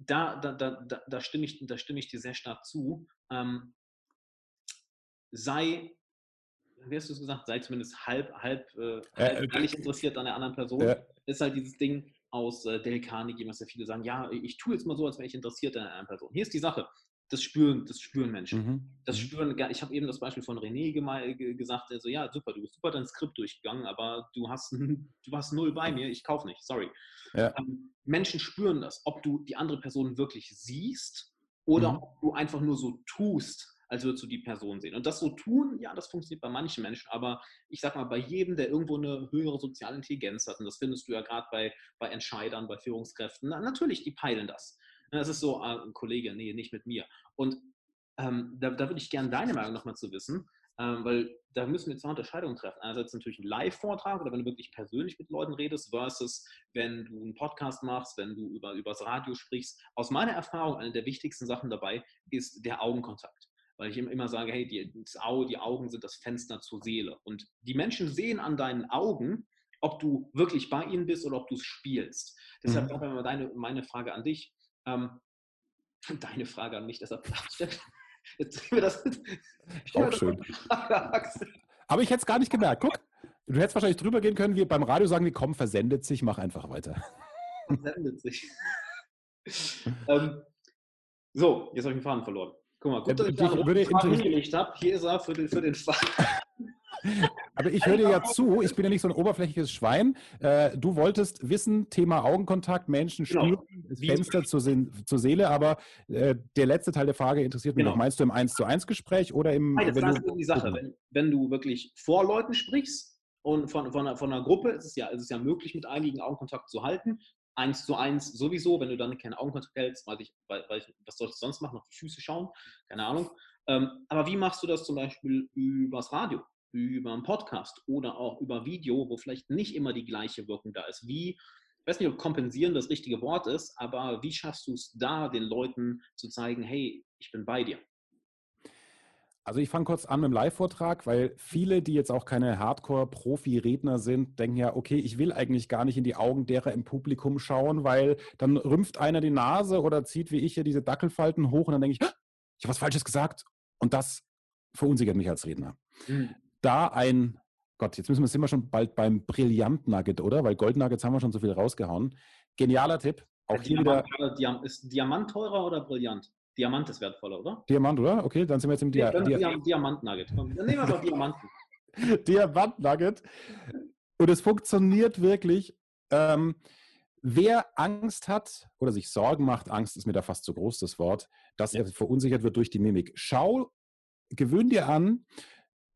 da, da, da, da, stimme ich, da stimme ich dir sehr stark zu. Ähm, sei, wie hast du es gesagt, sei zumindest halb, halb, äh, halb äh, interessiert an der anderen Person. Äh, ist halt dieses Ding aus äh, Dale Carnegie, was ja viele sagen, ja, ich tue jetzt mal so, als wäre ich interessiert an einer Person. Hier ist die Sache das spüren, das spüren Menschen. Mhm. Das mhm. spüren, ich habe eben das Beispiel von René gesagt, also ja, super, du bist super dein Skript durchgegangen, aber du hast, du hast null bei mir, ich kaufe nicht, sorry. Ja. Ähm, Menschen spüren das, ob du die andere Person wirklich siehst oder mhm. ob du einfach nur so tust, als würdest du die Person sehen. Und das so tun, ja, das funktioniert bei manchen Menschen, aber ich sag mal, bei jedem, der irgendwo eine höhere soziale Intelligenz hat, und das findest du ja gerade bei, bei Entscheidern, bei Führungskräften, na, natürlich, die peilen das. Das ist so, äh, ein Kollege, nee, nicht mit mir. Und ähm, da, da würde ich gerne deine Meinung nochmal zu wissen, ähm, weil da müssen wir zwei Unterscheidungen treffen. Einerseits natürlich ein Live-Vortrag oder wenn du wirklich persönlich mit Leuten redest, versus wenn du einen Podcast machst, wenn du über, übers Radio sprichst. Aus meiner Erfahrung, eine der wichtigsten Sachen dabei ist der Augenkontakt. Weil ich immer sage, hey, die, die Augen sind das Fenster zur Seele. Und die Menschen sehen an deinen Augen, ob du wirklich bei ihnen bist oder ob du es spielst. Deshalb mhm. deine, meine Frage an dich. Ähm, *laughs* deine Frage an mich, deshalb *laughs* jetzt drehen wir das. Auch schön. *laughs* Aber ich hätte es gar nicht gemerkt. Guck, du hättest wahrscheinlich drüber gehen können, wir beim Radio sagen, wir kommen, versendet sich, mach einfach weiter. Versendet sich. ähm, so, jetzt habe ich den Faden verloren. Guck mal, gut, dass ich, ich den Faden hingelegt habe. Hier ist er für den, für den Faden. Aber ich höre dir ja zu, ich bin ja nicht so ein oberflächliches Schwein. Äh, du wolltest wissen, Thema Augenkontakt, Menschen genau. spüren, Fenster zur, zur, Seele, aber äh, der letzte Teil der Frage interessiert mich genau. noch. Meinst du im 1 zu 1 Gespräch oder im Nein, das ist die Sache. Wenn, wenn, du wirklich vor Leuten sprichst und von, von, von einer Gruppe ist es, ja, ist es ja möglich, mit einigen Augenkontakt zu halten. Eins zu eins sowieso, wenn du dann keine Augenkontakt hältst, weil ich, weil, weil ich, was soll ich sonst machen? Auf die Füße schauen? Keine Ahnung. Ähm, aber wie machst du das zum Beispiel übers Radio, über einen Podcast oder auch über Video, wo vielleicht nicht immer die gleiche Wirkung da ist? Wie ich weiß nicht, ob kompensieren das richtige Wort ist, aber wie schaffst du es da, den Leuten zu zeigen, hey, ich bin bei dir? Also ich fange kurz an mit dem Live-Vortrag, weil viele, die jetzt auch keine Hardcore-Profi-Redner sind, denken ja, okay, ich will eigentlich gar nicht in die Augen derer im Publikum schauen, weil dann rümpft einer die Nase oder zieht wie ich hier diese Dackelfalten hoch und dann denke ich, ich habe was Falsches gesagt. Und das verunsichert mich als Redner. Mhm. Da ein Gott, jetzt müssen wir, sind wir schon bald beim Brillant-Nugget, oder? Weil Gold-Nuggets haben wir schon so viel rausgehauen. Genialer Tipp. Auch ja, hier Diamant, wieder. Ist Diamant teurer oder Brillant? Diamant ist wertvoller, oder? Diamant, oder? Okay, dann sind wir jetzt im Dia Dia Dia Diamant-Nugget. Dann nehmen wir doch Diamanten. *laughs* Diamant-Nugget. Und es funktioniert wirklich. Ähm, wer Angst hat oder sich Sorgen macht, Angst ist mir da fast zu groß, das Wort, dass er verunsichert wird durch die Mimik. Schau, gewöhn dir an,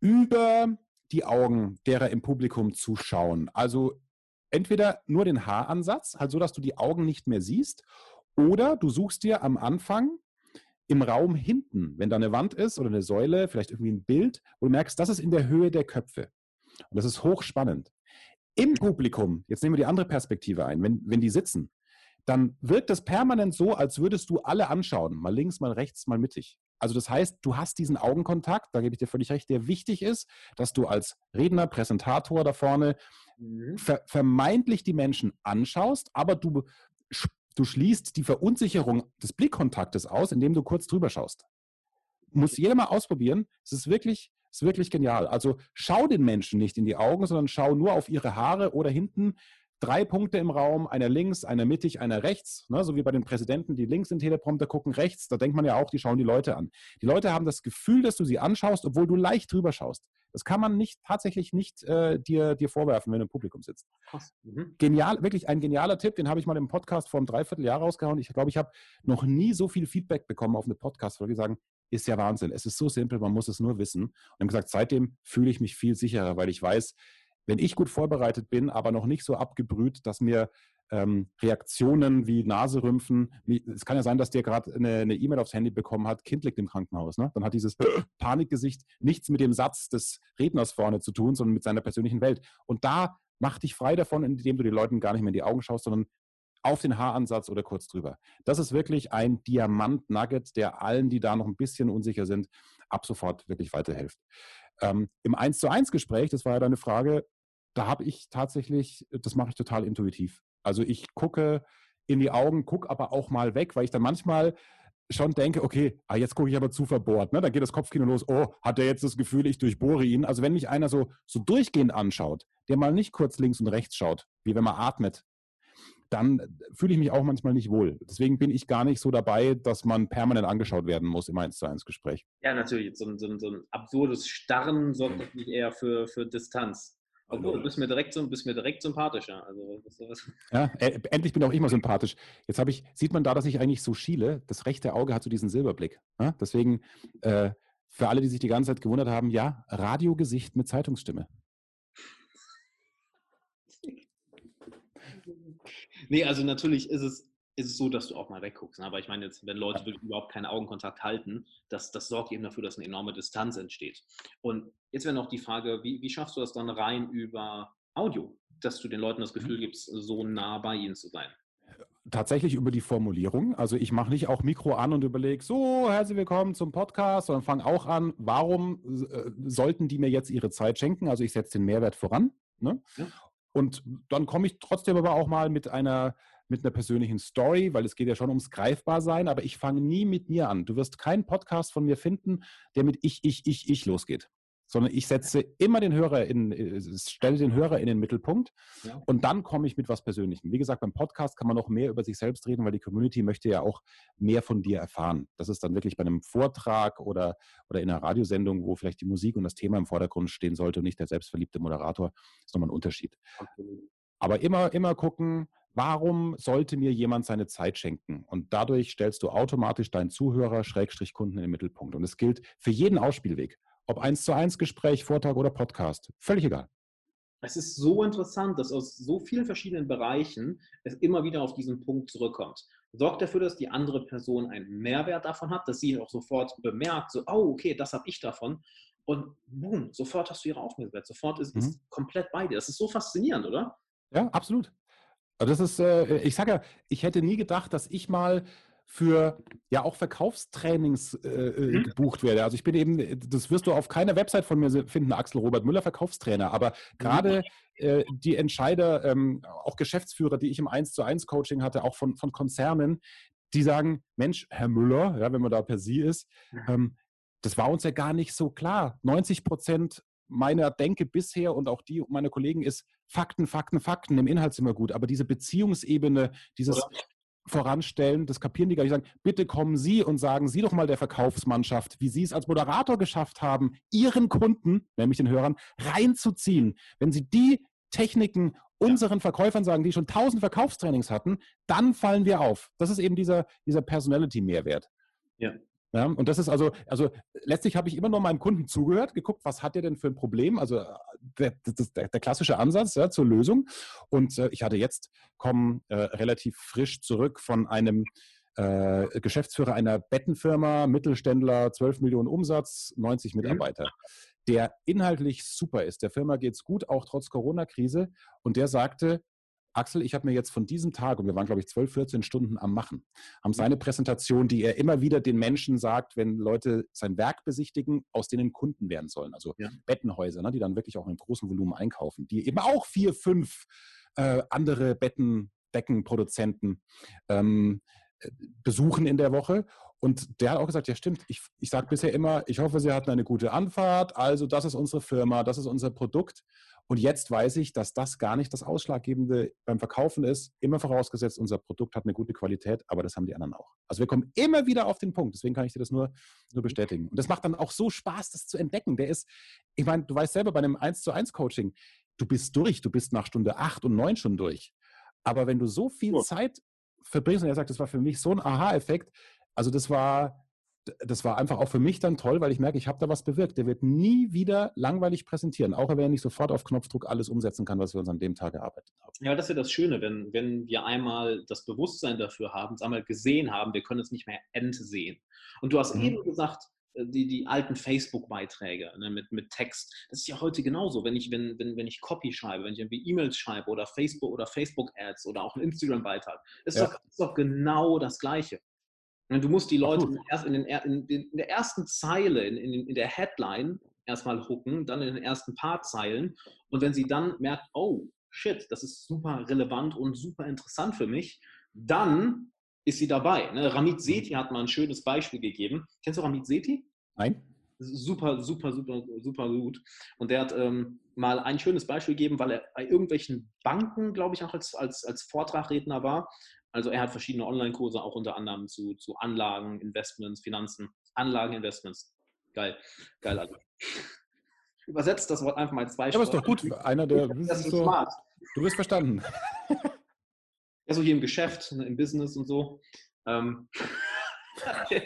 über die Augen derer im Publikum zuschauen. Also entweder nur den Haaransatz, halt so, dass du die Augen nicht mehr siehst, oder du suchst dir am Anfang im Raum hinten, wenn da eine Wand ist oder eine Säule, vielleicht irgendwie ein Bild, wo du merkst, das ist in der Höhe der Köpfe. Und das ist hochspannend. Im Publikum, jetzt nehmen wir die andere Perspektive ein, wenn, wenn die sitzen, dann wirkt das permanent so, als würdest du alle anschauen, mal links, mal rechts, mal mittig. Also das heißt, du hast diesen Augenkontakt, da gebe ich dir völlig recht, der wichtig ist, dass du als Redner, Präsentator da vorne mhm. ver vermeintlich die Menschen anschaust, aber du, du schließt die Verunsicherung des Blickkontaktes aus, indem du kurz drüber schaust. Muss jeder mal ausprobieren. Es ist wirklich, es ist wirklich genial. Also schau den Menschen nicht in die Augen, sondern schau nur auf ihre Haare oder hinten drei Punkte im Raum, einer links, einer mittig, einer rechts, ne, so wie bei den Präsidenten, die links in Teleprompter gucken, rechts, da denkt man ja auch, die schauen die Leute an. Die Leute haben das Gefühl, dass du sie anschaust, obwohl du leicht drüber schaust. Das kann man nicht tatsächlich nicht äh, dir, dir vorwerfen, wenn du im Publikum sitzt. Mhm. Genial, wirklich ein genialer Tipp, den habe ich mal im Podcast vor einem Dreivierteljahr rausgehauen. Ich glaube, ich habe noch nie so viel Feedback bekommen auf eine Podcast-Folge, die sagen, ist ja Wahnsinn. Es ist so simpel, man muss es nur wissen. Und haben gesagt, seitdem fühle ich mich viel sicherer, weil ich weiß, wenn ich gut vorbereitet bin, aber noch nicht so abgebrüht, dass mir ähm, Reaktionen wie Naserümpfen, wie, es kann ja sein, dass der gerade eine E-Mail aufs Handy bekommen hat, Kind liegt im Krankenhaus. Ne? Dann hat dieses Panikgesicht nichts mit dem Satz des Redners vorne zu tun, sondern mit seiner persönlichen Welt. Und da mach dich frei davon, indem du den Leuten gar nicht mehr in die Augen schaust, sondern auf den Haaransatz oder kurz drüber. Das ist wirklich ein Diamant-Nugget, der allen, die da noch ein bisschen unsicher sind, ab sofort wirklich weiterhilft. Ähm, Im 1 zu 1 Gespräch, das war ja deine Frage, da habe ich tatsächlich, das mache ich total intuitiv. Also ich gucke in die Augen, gucke aber auch mal weg, weil ich dann manchmal schon denke, okay, ah, jetzt gucke ich aber zu verbohrt. Ne? Dann geht das Kopfkino los, oh, hat er jetzt das Gefühl, ich durchbohre ihn. Also wenn mich einer so, so durchgehend anschaut, der mal nicht kurz links und rechts schaut, wie wenn man atmet, dann fühle ich mich auch manchmal nicht wohl. Deswegen bin ich gar nicht so dabei, dass man permanent angeschaut werden muss im 1 zu 1 Gespräch. Ja, natürlich. So ein, so ein, so ein absurdes Starren sorgt natürlich eher für, für Distanz. Obwohl, du bist mir direkt, bist mir direkt sympathischer. Also, ja, äh, endlich bin auch ich mal sympathisch. Jetzt habe ich, sieht man da, dass ich eigentlich so schiele. Das rechte Auge hat so diesen Silberblick. Ja? Deswegen, äh, für alle, die sich die ganze Zeit gewundert haben, ja, Radiogesicht mit Zeitungsstimme. *laughs* Nee, also natürlich ist es, ist es so, dass du auch mal wegguckst. Ne? Aber ich meine jetzt, wenn Leute ja. überhaupt keinen Augenkontakt halten, das, das sorgt eben dafür, dass eine enorme Distanz entsteht. Und jetzt wäre noch die Frage, wie, wie schaffst du das dann rein über Audio, dass du den Leuten das Gefühl mhm. gibst, so nah bei ihnen zu sein? Tatsächlich über die Formulierung. Also ich mache nicht auch Mikro an und überlege, so, herzlich willkommen zum Podcast, sondern fange auch an, warum äh, sollten die mir jetzt ihre Zeit schenken? Also ich setze den Mehrwert voran. Ne? Ja. Und dann komme ich trotzdem aber auch mal mit einer mit einer persönlichen Story, weil es geht ja schon ums Greifbarsein, aber ich fange nie mit mir an. Du wirst keinen Podcast von mir finden, der mit ich, ich, ich, ich losgeht. Sondern ich setze immer den Hörer in, äh, stelle den Hörer in den Mittelpunkt ja. und dann komme ich mit was Persönlichem. Wie gesagt, beim Podcast kann man noch mehr über sich selbst reden, weil die Community möchte ja auch mehr von dir erfahren. Das ist dann wirklich bei einem Vortrag oder, oder in einer Radiosendung, wo vielleicht die Musik und das Thema im Vordergrund stehen sollte und nicht der selbstverliebte Moderator. Das ist nochmal ein Unterschied. Absolut. Aber immer, immer gucken, Warum sollte mir jemand seine Zeit schenken? Und dadurch stellst du automatisch deinen Zuhörer, Schrägstrich Kunden in den Mittelpunkt. Und es gilt für jeden Ausspielweg. Ob eins zu eins Gespräch, Vortrag oder Podcast. Völlig egal. Es ist so interessant, dass aus so vielen verschiedenen Bereichen es immer wieder auf diesen Punkt zurückkommt. Sorgt dafür, dass die andere Person einen Mehrwert davon hat, dass sie auch sofort bemerkt, so, oh, okay, das habe ich davon. Und boom, sofort hast du ihre Aufmerksamkeit, sofort ist, mhm. ist komplett bei dir. Das ist so faszinierend, oder? Ja, absolut. Also das ist, äh, ich sage ja, ich hätte nie gedacht, dass ich mal für ja auch Verkaufstrainings äh, äh, mhm. gebucht werde. Also ich bin eben, das wirst du auf keiner Website von mir finden, Axel Robert Müller, Verkaufstrainer. Aber gerade äh, die Entscheider, ähm, auch Geschäftsführer, die ich im 1 zu 1 Coaching hatte, auch von, von Konzernen, die sagen, Mensch, Herr Müller, ja, wenn man da per Sie ist, ähm, das war uns ja gar nicht so klar. 90 Prozent meiner Denke bisher und auch die meiner Kollegen ist Fakten, Fakten, Fakten. Im Inhalt sind wir gut, aber diese Beziehungsebene, dieses Oder? Voranstellen, das kapieren die gar nicht. Sagen, bitte kommen Sie und sagen Sie doch mal der Verkaufsmannschaft, wie Sie es als Moderator geschafft haben, Ihren Kunden, nämlich den Hörern, reinzuziehen. Wenn Sie die Techniken unseren Verkäufern sagen, die schon tausend Verkaufstrainings hatten, dann fallen wir auf. Das ist eben dieser, dieser Personality-Mehrwert. Ja. Ja, und das ist also, also letztlich habe ich immer noch meinem Kunden zugehört, geguckt, was hat er denn für ein Problem? Also äh, der, der, der klassische Ansatz ja, zur Lösung. Und äh, ich hatte jetzt kommen äh, relativ frisch zurück von einem äh, Geschäftsführer einer Bettenfirma, Mittelständler, 12 Millionen Umsatz, 90 mhm. Mitarbeiter, der inhaltlich super ist. Der Firma geht es gut, auch trotz Corona-Krise. Und der sagte, Axel, ich habe mir jetzt von diesem Tag, und wir waren, glaube ich, 12, 14 Stunden am Machen, haben mhm. seine Präsentation, die er immer wieder den Menschen sagt, wenn Leute sein Werk besichtigen, aus denen Kunden werden sollen. Also ja. Bettenhäuser, ne, die dann wirklich auch in großem Volumen einkaufen, die eben auch vier, fünf äh, andere Bettendeckenproduzenten ähm, äh, besuchen in der Woche. Und der hat auch gesagt, ja stimmt, ich, ich sage bisher immer, ich hoffe, Sie hatten eine gute Anfahrt, also das ist unsere Firma, das ist unser Produkt. Und jetzt weiß ich, dass das gar nicht das Ausschlaggebende beim Verkaufen ist. Immer vorausgesetzt, unser Produkt hat eine gute Qualität, aber das haben die anderen auch. Also wir kommen immer wieder auf den Punkt. Deswegen kann ich dir das nur, nur bestätigen. Und das macht dann auch so Spaß, das zu entdecken. Der ist, ich meine, du weißt selber bei einem 1 zu 1 Coaching, du bist durch, du bist nach Stunde 8 und 9 schon durch. Aber wenn du so viel Zeit verbringst, und er sagt, das war für mich so ein Aha-Effekt, also das war, das war einfach auch für mich dann toll, weil ich merke, ich habe da was bewirkt. Der wird nie wieder langweilig präsentieren, auch wenn er nicht sofort auf Knopfdruck alles umsetzen kann, was wir uns an dem Tag erarbeitet haben. Ja, das ist ja das Schöne, wenn, wenn wir einmal das Bewusstsein dafür haben, es einmal gesehen haben, wir können es nicht mehr entsehen. Und du hast mhm. eben gesagt, äh, die, die alten Facebook-Beiträge ne, mit, mit Text. Das ist ja heute genauso. Wenn ich, wenn, wenn, wenn ich Copy schreibe, wenn ich irgendwie E-Mails schreibe oder Facebook oder Facebook-Ads oder auch einen Instagram-Beitrag, ist, ja. ist doch genau das Gleiche. Du musst die Leute erst in, den, in, in, der ersten Zeile, in, in, in der Headline erstmal hooken, dann in den ersten paar Zeilen. Und wenn sie dann merkt, oh, shit, das ist super relevant und super interessant für mich, dann ist sie dabei. Ne? Ramit Sethi hat mal ein schönes Beispiel gegeben. Kennst du Ramit Sethi? Nein. Super, super, super, super gut. Und der hat ähm, mal ein schönes Beispiel gegeben, weil er bei irgendwelchen Banken, glaube ich, auch als, als, als Vortragredner war. Also er hat verschiedene Online-Kurse, auch unter anderem zu, zu Anlagen, Investments, Finanzen, Anlagen, Investments. Geil, geil also. Übersetzt das Wort einfach mal zwei Ja, aber ist doch gut. Einer der. Das ist so, smart. Du bist verstanden. Ja, so hier im Geschäft, ne, im Business und so. Ähm. *laughs*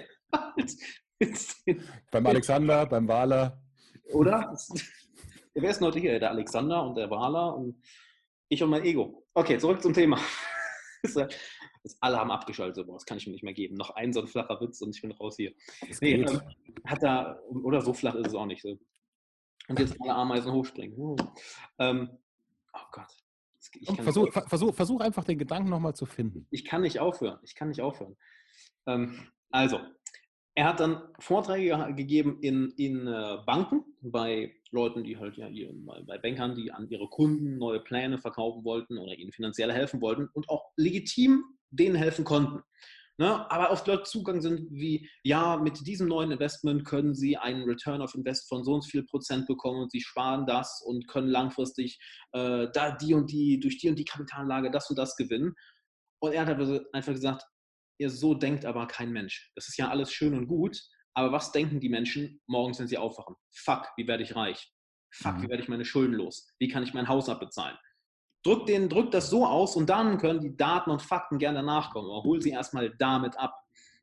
beim Alexander, beim Wahler. Oder? Wer ist denn heute hier? Der Alexander und der Wahler und ich und mein Ego. Okay, zurück zum Thema. *laughs* alle haben abgeschaltet, boah, das kann ich mir nicht mehr geben. Noch ein so ein flacher Witz und ich bin raus hier. Nee, ähm, hat da, oder so flach ist es auch nicht. So. Und jetzt alle Ameisen hochspringen. Uh. Ähm, oh Gott. Versuch, versuch, versuch, einfach den Gedanken nochmal zu finden. Ich kann nicht aufhören. Ich kann nicht aufhören. Ähm, also, er hat dann Vorträge gegeben in, in äh, Banken bei Leuten, die halt ja ihr, bei Bankern, die an ihre Kunden neue Pläne verkaufen wollten oder ihnen finanziell helfen wollten und auch legitim denen helfen konnten. Ne? Aber oft Leute Zugang sind wie, ja, mit diesem neuen Investment können Sie einen Return of Invest von so und so viel Prozent bekommen und Sie sparen das und können langfristig äh, da die und die, durch die und die Kapitalanlage das und das gewinnen. Und er hat einfach gesagt, ihr so denkt aber kein Mensch. Das ist ja alles schön und gut, aber was denken die Menschen morgens, wenn sie aufwachen? Fuck, wie werde ich reich? Fuck, mhm. wie werde ich meine Schulden los? Wie kann ich mein Haus abbezahlen? Drück, den, drück das so aus und dann können die Daten und Fakten gerne nachkommen. Aber hol sie erstmal damit ab.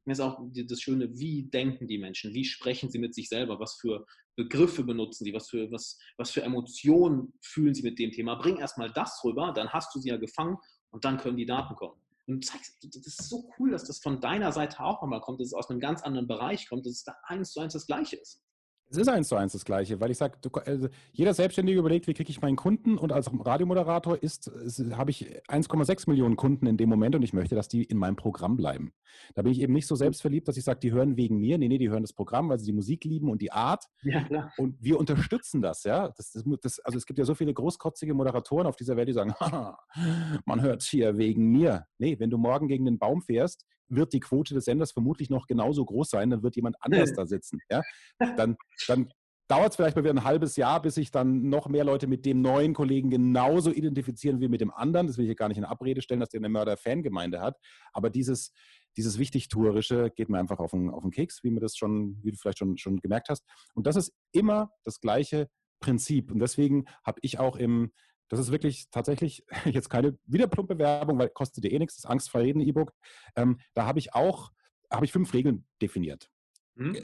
Mir ist auch das Schöne, wie denken die Menschen, wie sprechen sie mit sich selber, was für Begriffe benutzen sie, was für, was, was für Emotionen fühlen sie mit dem Thema. Bring erstmal das rüber, dann hast du sie ja gefangen und dann können die Daten kommen. Und zeigst, das ist so cool, dass das von deiner Seite auch nochmal kommt, dass es aus einem ganz anderen Bereich kommt, dass es da eins zu eins das Gleiche ist. Es ist eins zu eins das Gleiche, weil ich sage, also jeder Selbstständige überlegt, wie kriege ich meinen Kunden und als Radiomoderator ist, habe ich 1,6 Millionen Kunden in dem Moment und ich möchte, dass die in meinem Programm bleiben. Da bin ich eben nicht so selbstverliebt, dass ich sage, die hören wegen mir. Nee, nee, die hören das Programm, weil sie die Musik lieben und die Art. Ja, klar. Und wir unterstützen das, ja. Das, das, das, also es gibt ja so viele großkotzige Moderatoren auf dieser Welt, die sagen, *laughs* man hört hier wegen mir. Nee, wenn du morgen gegen den Baum fährst, wird die Quote des Senders vermutlich noch genauso groß sein, dann wird jemand anders da sitzen. Ja? *laughs* Dann, dann dauert es vielleicht mal wieder ein halbes Jahr, bis sich dann noch mehr Leute mit dem neuen Kollegen genauso identifizieren wie mit dem anderen. Das will ich hier gar nicht in Abrede stellen, dass der eine Mörder-Fangemeinde hat. Aber dieses, dieses Wichtigtuerische geht mir einfach auf den, auf den Keks, wie, mir das schon, wie du vielleicht schon, schon gemerkt hast. Und das ist immer das gleiche Prinzip. Und deswegen habe ich auch im, das ist wirklich tatsächlich *laughs* jetzt keine wieder plumpe Werbung, weil kostet dir eh nichts, das Angstfrei Reden E-Book. Ähm, da habe ich auch, habe ich fünf Regeln definiert. Mhm.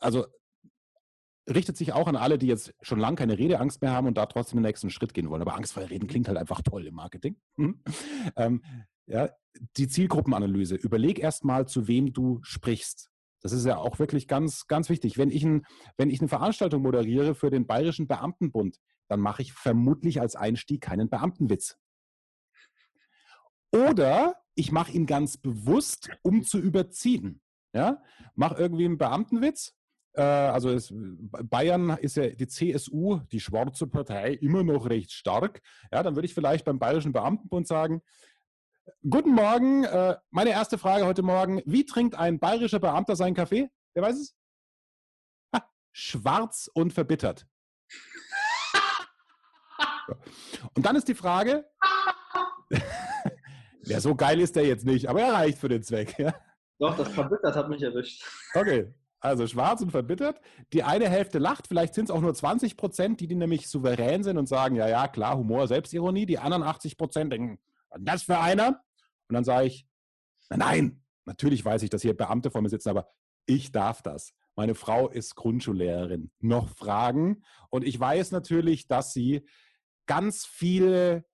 Also richtet sich auch an alle, die jetzt schon lange keine Redeangst mehr haben und da trotzdem den nächsten Schritt gehen wollen. Aber angstfrei reden klingt halt einfach toll im Marketing. *laughs* Mhm. Ähm, ja, die Zielgruppenanalyse. Überleg erst mal, zu wem du sprichst. Das ist ja auch wirklich ganz, ganz wichtig. Wenn ich, ein, wenn ich eine Veranstaltung moderiere für den Bayerischen Beamtenbund, dann mache ich vermutlich als Einstieg keinen Beamtenwitz. Oder ich mache ihn ganz bewusst, um zu überziehen. Ja? Mach irgendwie einen Beamtenwitz. Äh, also es, Bayern ist ja die CSU, die schwarze Partei, immer noch recht stark. Ja, dann würde ich vielleicht beim Bayerischen Beamtenbund sagen, Guten Morgen. Äh, meine erste Frage heute Morgen. Wie trinkt ein bayerischer Beamter seinen Kaffee? Wer weiß es? Ha, schwarz und verbittert. Und dann ist die Frage, *laughs* ja, so geil ist der jetzt nicht, aber er reicht für den Zweck. Ja? Doch, das verbittert hat mich erwischt. Okay, also schwarz und verbittert. Die eine Hälfte lacht, vielleicht sind es auch nur 20 Prozent, die, die nämlich souverän sind und sagen, ja, ja, klar, Humor, Selbstironie. Die anderen 80 Prozent denken, das für einer? Und dann sage ich, nein, natürlich weiß ich, dass hier Beamte vor mir sitzen, aber ich darf das. Meine Frau ist Grundschullehrerin. Noch Fragen? Und ich weiß natürlich, dass sie ganz viele,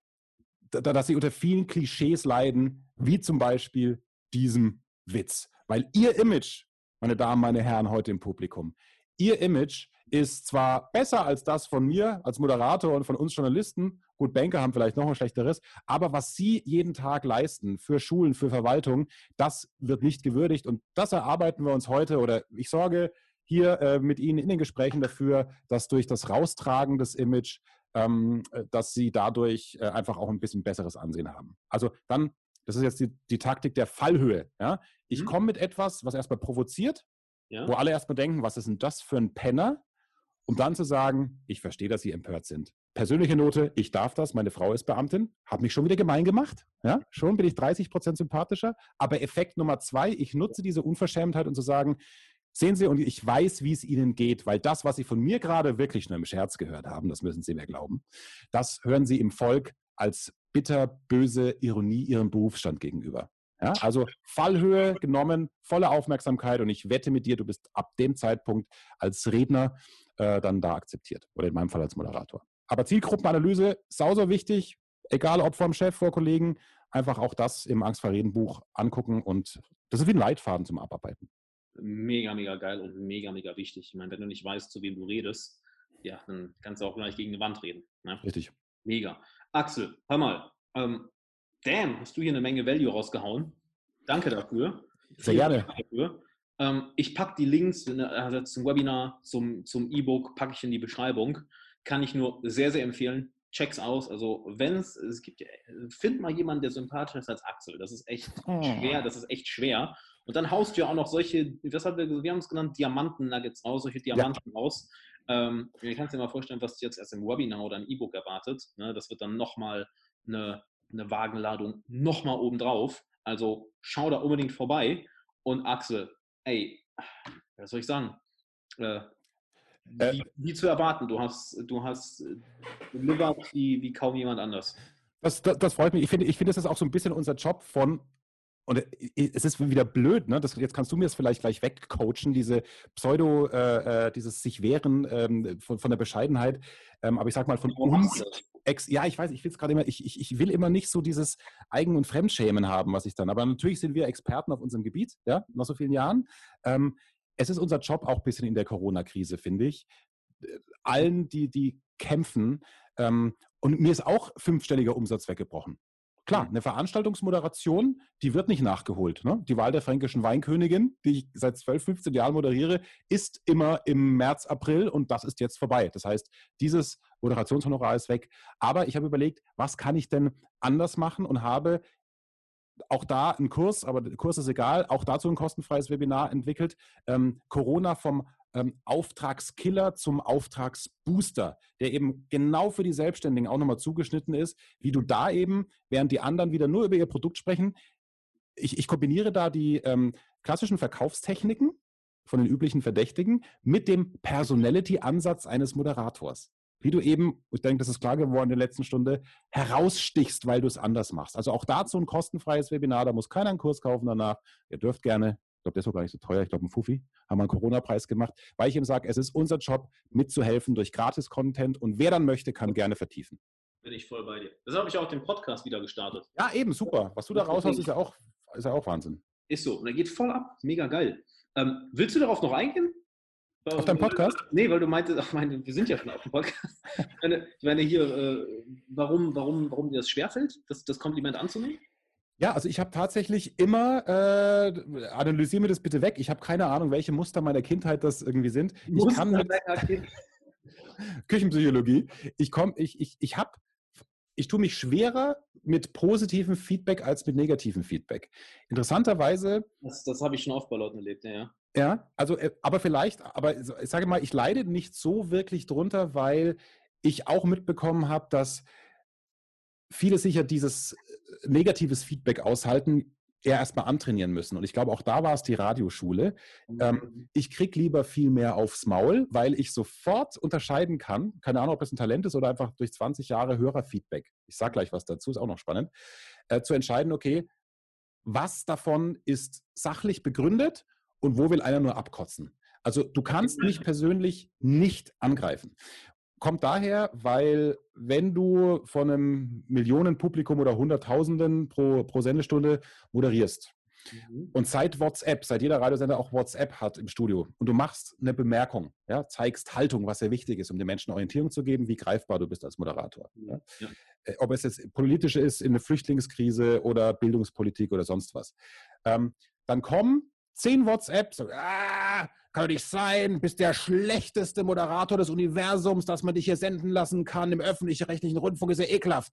dass sie unter vielen Klischees leiden, wie zum Beispiel diesem Witz. Weil ihr Image, meine Damen, meine Herren, heute im Publikum, ihr Image ist zwar besser als das von mir als Moderator und von uns Journalisten, gut, Banker haben vielleicht noch ein schlechteres, aber was sie jeden Tag leisten für Schulen, für Verwaltung, das wird nicht gewürdigt. Und das erarbeiten wir uns heute. Oder ich sorge hier äh, mit Ihnen in den Gesprächen dafür, dass durch das Raustragen des Image ähm, äh, dass sie dadurch äh, einfach auch ein bisschen besseres Ansehen haben. Also dann, das ist jetzt die, die Taktik der Fallhöhe. Ja? Ich mhm. komme mit etwas, was erstmal provoziert, ja. wo alle erstmal denken, was ist denn das für ein Penner? Um dann zu sagen, ich verstehe, dass Sie empört sind. Persönliche Note, ich darf das, meine Frau ist Beamtin, habe mich schon wieder gemein gemacht. Ja? Schon bin ich 30 Prozent sympathischer. Aber Effekt Nummer zwei, ich nutze diese Unverschämtheit, um zu sagen, Sehen Sie, und ich weiß, wie es Ihnen geht, weil das, was Sie von mir gerade wirklich nur im Scherz gehört haben, das müssen Sie mir glauben, das hören Sie im Volk als bitterböse Ironie Ihrem Berufsstand gegenüber. Ja, also Fallhöhe genommen, volle Aufmerksamkeit und ich wette mit dir, du bist ab dem Zeitpunkt als Redner äh, dann da akzeptiert oder in meinem Fall als Moderator. Aber Zielgruppenanalyse, sauser wichtig, egal ob vom Chef, vor Kollegen, einfach auch das im Angstverreden-Buch angucken und das ist wie ein Leitfaden zum Abarbeiten mega, mega geil und mega, mega wichtig. Ich meine, wenn du nicht weißt, zu wem du redest, ja, dann kannst du auch gleich gegen eine Wand reden. Ne? Richtig. Mega. Axel, hör mal. Ähm, damn, hast du hier eine Menge Value rausgehauen. Danke dafür. Sehr gerne. Dafür. Ähm, ich packe die Links also zum Webinar, zum, zum E-Book, packe ich in die Beschreibung. Kann ich nur sehr, sehr empfehlen. Check's aus. Also, wenn es, es gibt, find mal jemanden, der sympathischer ist als Axel. Das ist echt oh. schwer. Das ist echt schwer. Und dann haust du ja auch noch solche, was haben wir, wir haben es genannt, Diamanten-Nuggets raus, solche Diamanten ja. raus. Ähm, ich kann dir mal vorstellen, was jetzt erst im Webinar oder im E-Book erwartet. Ne? Das wird dann nochmal eine, eine Wagenladung nochmal obendrauf. Also schau da unbedingt vorbei. Und Axel, ey, was soll ich sagen? Äh, wie, äh, wie, zu erwarten, du hast, du hast delivered wie, wie kaum jemand anders. Das, das, das, freut mich. Ich finde, ich finde, das ist auch so ein bisschen unser Job von und äh, es ist wieder blöd, ne? Das, jetzt kannst du mir es vielleicht gleich wegcoachen, diese Pseudo, äh, äh, dieses sich wehren ähm, von, von, der Bescheidenheit. Ähm, aber ich sag mal von uns. Ex, ja, ich weiß, ich will es gerade immer, ich, ich, ich will immer nicht so dieses Eigen- und Fremdschämen haben, was ich dann. Aber natürlich sind wir Experten auf unserem Gebiet, ja, nach so vielen Jahren. Ähm, es ist unser Job auch ein bisschen in der Corona-Krise, finde ich. Allen, die, die kämpfen. Ähm, und mir ist auch fünfstelliger Umsatz weggebrochen. Klar, mhm. eine Veranstaltungsmoderation, die wird nicht nachgeholt. Ne? Die Wahl der fränkischen Weinkönigin, die ich seit 12, 15 Jahren moderiere, ist immer im März, April und das ist jetzt vorbei. Das heißt, dieses Moderationshonorar ist weg. Aber ich habe überlegt, was kann ich denn anders machen und habe auch da einen Kurs, aber der Kurs ist egal, auch dazu ein kostenfreies Webinar entwickelt. Ähm, Corona vom ähm, Auftragskiller zum Auftragsbooster, der eben genau für die Selbstständigen auch nochmal zugeschnitten ist, wie du da eben, während die anderen wieder nur über ihr Produkt sprechen, ich, ich kombiniere da die ähm, klassischen Verkaufstechniken von den üblichen Verdächtigen mit dem Personality-Ansatz eines Moderators. Wie du eben, ich denke, das ist klar geworden in der letzten Stunde, herausstichst, weil du es anders machst. Also auch dazu ein kostenfreies Webinar, da muss keiner einen Kurs kaufen danach. Ihr dürft gerne ich glaube, der ist auch gar nicht so teuer. Ich glaube, ein Fuffi haben wir einen Corona-Preis gemacht, weil ich ihm sage, es ist unser Job, mitzuhelfen durch Gratis-Content und wer dann möchte, kann gerne vertiefen. Bin ich voll bei dir. Das habe ich auch den Podcast wieder gestartet. Ja, eben, super. Was du da raushaust, ist ja auch, ist ja auch Wahnsinn. Ist so. Und er geht voll ab. Mega geil. Ähm, willst du darauf noch eingehen? Auf deinem Podcast? Nee, weil du meintest, ach meine, wir sind ja schon auf dem Podcast. Ich meine, ich meine hier, äh, warum, warum, warum dir das schwerfällt, das, das Kompliment anzunehmen? Ja, also ich habe tatsächlich immer, äh, analysiere mir das bitte weg, ich habe keine Ahnung, welche Muster meiner Kindheit das irgendwie sind. Ich kann mit *laughs* Küchenpsychologie. Ich komme, ich, ich, ich habe, ich tue mich schwerer mit positivem Feedback als mit negativem Feedback. Interessanterweise. Das, das habe ich schon oft bei Leuten erlebt, ja. Ja, also, äh, aber vielleicht, aber ich sage mal, ich leide nicht so wirklich drunter, weil ich auch mitbekommen habe, dass viele sicher dieses äh, negatives Feedback aushalten, eher erstmal antrainieren müssen. Und ich glaube, auch da war es die Radioschule. Ähm, mhm. ich kriege lieber viel mehr aufs Maul, weil ich sofort unterscheiden kann, keine Ahnung, ob das ein Talent ist oder einfach durch 20 Jahre Hörerfeedback. Ich sage gleich was dazu, ist auch noch spannend. Äh, zu entscheiden, okay, was davon ist sachlich begründet und wo will einer nur abkotzen. Also du kannst mich persönlich nicht angreifen kommt daher, weil wenn du von einem Millionenpublikum oder Hunderttausenden pro, pro Sendestunde moderierst mhm. und seit WhatsApp, seit jeder Radiosender auch WhatsApp hat im Studio und du machst eine Bemerkung, ja, zeigst Haltung, was sehr wichtig ist, um den Menschen Orientierung zu geben, wie greifbar du bist als Moderator. Ja. Ja. Äh, ob es jetzt politische ist, in der Flüchtlingskrise oder Bildungspolitik oder sonst was. Ähm, dann kommen zehn WhatsApps, ah, kann doch nicht sein, bist der schlechteste Moderator des Universums, dass man dich hier senden lassen kann im öffentlich-rechtlichen Rundfunk, ist ja ekelhaft.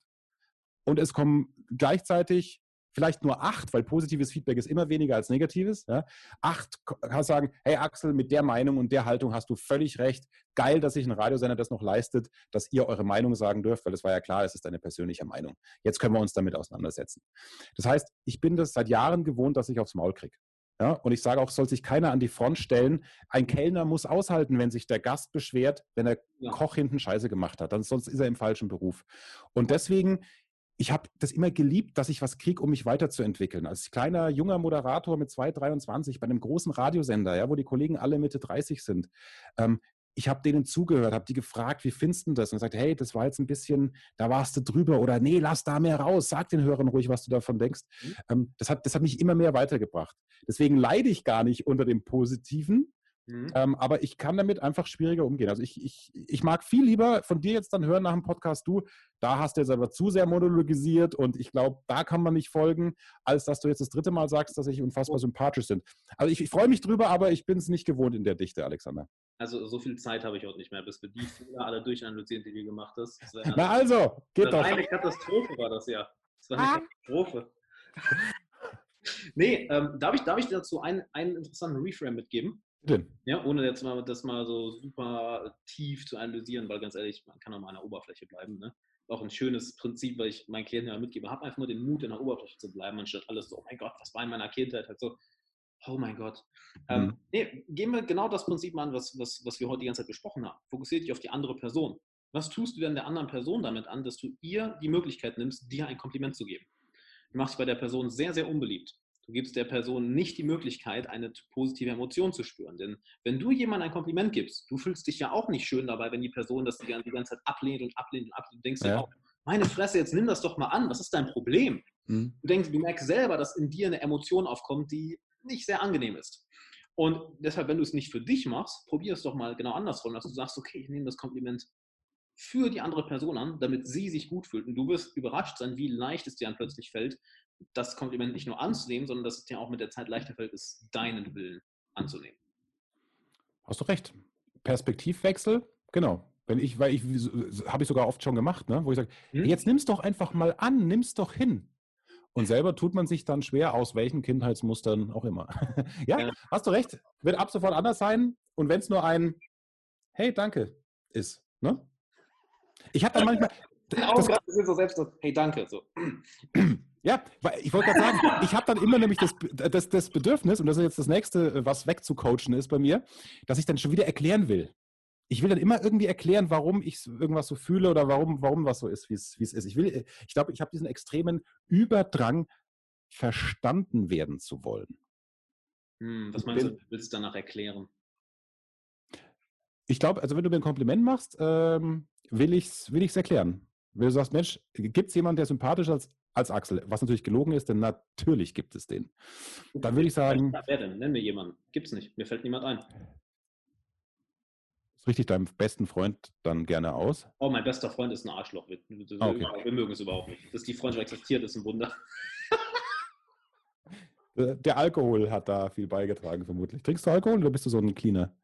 Und es kommen gleichzeitig vielleicht nur acht, weil positives Feedback ist immer weniger als negatives. Ja. Acht sagen, hey Axel, mit der Meinung und der Haltung hast du völlig recht. Geil, dass sich ein Radiosender das noch leistet, dass ihr eure Meinung sagen dürft, weil es war ja klar, es ist eine persönliche Meinung. Jetzt können wir uns damit auseinandersetzen. Das heißt, ich bin das seit Jahren gewohnt, dass ich aufs Maul kriege. Ja, und ich sage auch, soll sich keiner an die Front stellen. Ein Kellner muss aushalten, wenn sich der Gast beschwert, wenn der ja. Koch hinten Scheiße gemacht hat. Dann, sonst ist er im falschen Beruf. Und deswegen, ich habe das immer geliebt, dass ich was kriege, um mich weiterzuentwickeln. Als kleiner, junger Moderator mit 2, 23 bei einem großen Radiosender, ja, wo die Kollegen alle Mitte 30 sind, ähm, ich habe denen zugehört, habe die gefragt, wie findest du das? Und gesagt, hey, das war jetzt ein bisschen, da warst du drüber oder nee, lass da mehr raus, sag den Hörern ruhig, was du davon denkst. Mhm. Ähm, das, hat, das hat mich immer mehr weitergebracht. Deswegen leide ich gar nicht unter dem Positiven, Mhm. Ähm, aber ich kann damit einfach schwieriger umgehen. Also ich, ich, ich mag viel lieber von dir jetzt dann hören nach dem Podcast, du, da hast du jetzt aber zu sehr monologisiert und ich glaube, da kann man nicht folgen, als dass du jetzt das dritte Mal sagst, dass ich unfassbar oh. sympathisch bin. Also ich, ich freue mich drüber, aber ich bin es nicht gewohnt in der Dichte, Alexander. Also so viel Zeit habe ich auch nicht mehr, bis wir die Fehler alle durchanalysieren, die du gemacht hast. *laughs* Na also, geht doch. Eine Katastrophe war das ja. Das war eine ah. Katastrophe. *laughs* nee, ähm, darf, ich, darf ich dazu einen, einen interessanten Reframe mitgeben? Bitte. Ja, ohne jetzt mal das mal so super tief zu analysieren, weil ganz ehrlich, man kann auch mal an der Oberfläche bleiben. Ne? Auch ein schönes Prinzip, weil ich meinen Klienten ja mitgebe. Hab einfach nur den Mut, in der Oberfläche zu bleiben, anstatt alles so, oh mein Gott, was war in meiner Kindheit? Halt so, oh mein Gott. Ähm, mhm. Nee, gehen wir genau das Prinzip an, was, was, was wir heute die ganze Zeit besprochen haben. Fokussiert dich auf die andere Person. Was tust du denn der anderen Person damit an, dass du ihr die Möglichkeit nimmst, dir ein Kompliment zu geben? Du machst dich bei der Person sehr, sehr unbeliebt. Du gibst der Person nicht die Möglichkeit, eine positive Emotion zu spüren. Denn wenn du jemandem ein Kompliment gibst, du fühlst dich ja auch nicht schön dabei, wenn die Person das die ganze Zeit ablehnt und ablehnt und ablehnt. Du denkst ja. dir auch, meine Fresse, jetzt nimm das doch mal an. Was ist dein Problem? Mhm. Du denkst, du merkst selber, dass in dir eine Emotion aufkommt, die nicht sehr angenehm ist. Und deshalb, wenn du es nicht für dich machst, probier es doch mal genau andersrum, dass du sagst, okay, ich nehme das Kompliment für die andere Person an, damit sie sich gut fühlt. Und du wirst überrascht sein, wie leicht es dir dann plötzlich fällt, das Kompliment nicht nur anzunehmen, sondern dass es dir auch mit der Zeit leichter fällt, es deinen Willen anzunehmen. Hast du recht. Perspektivwechsel, genau. Wenn ich, weil ich, habe ich sogar oft schon gemacht, ne? wo ich sage, hm? jetzt nimm's doch einfach mal an, nimm's doch hin. Und selber tut man sich dann schwer, aus welchen Kindheitsmustern auch immer. *laughs* ja, ja, hast du recht. Wird ab sofort anders sein. Und wenn es nur ein Hey, danke ist. Ne? Ich habe dann manchmal. *laughs* Das, das sind so selbst so, hey, danke. So. Ja, ich wollte gerade sagen, ich habe dann immer nämlich das, das, das Bedürfnis, und das ist jetzt das nächste, was wegzucoachen ist bei mir, dass ich dann schon wieder erklären will. Ich will dann immer irgendwie erklären, warum ich irgendwas so fühle oder warum, warum was so ist, wie es, ist. Ich will, ich glaube, ich habe diesen extremen Überdrang, verstanden werden zu wollen. Hm, was meinst du, willst du danach erklären? Ich glaube, also wenn du mir ein Kompliment machst, ähm, will ich es will erklären. Wenn du sagst, Mensch, gibt es jemanden, der sympathischer als, als Axel? Was natürlich gelogen ist, denn natürlich gibt es den. Dann würde ich sagen. Wer denn? Nenn mir jemanden. Gibt es nicht. Mir fällt niemand ein. Richtig deinem besten Freund dann gerne aus? Oh, mein bester Freund ist ein Arschloch. Wir, ah, okay. wir mögen es überhaupt nicht. Dass die Freundschaft existiert, ist ein Wunder. *laughs* Der Alkohol hat da viel beigetragen, vermutlich. Trinkst du Alkohol oder bist du so ein Cleaner?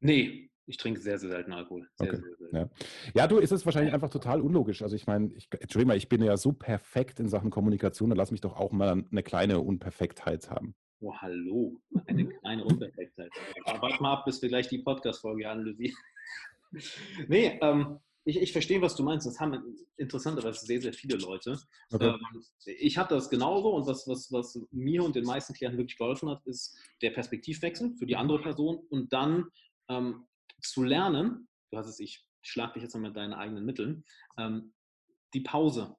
Nee, ich trinke sehr, sehr selten Alkohol. Sehr, okay. sehr selten. Ja. ja, du, ist es wahrscheinlich einfach total unlogisch. Also ich meine, ich, Entschuldigung mal, ich bin ja so perfekt in Sachen Kommunikation, dann lass mich doch auch mal eine kleine Unperfektheit haben. Oh, hallo, eine kleine Unperfektheit. Warte mal ab, bis wir gleich die Podcast-Folge analysieren. *laughs* nee, ähm, ich, ich, verstehe, was du meinst. Das haben interessanterweise sehr, sehr viele Leute. Okay. Ähm, ich habe das genauso und was, was, was mir und den meisten Klienten wirklich geholfen hat, ist der Perspektivwechsel für die andere Person und dann ähm, zu lernen, du hast es, ich schlag dich jetzt mal mit deinen eigenen Mitteln, ähm, die Pause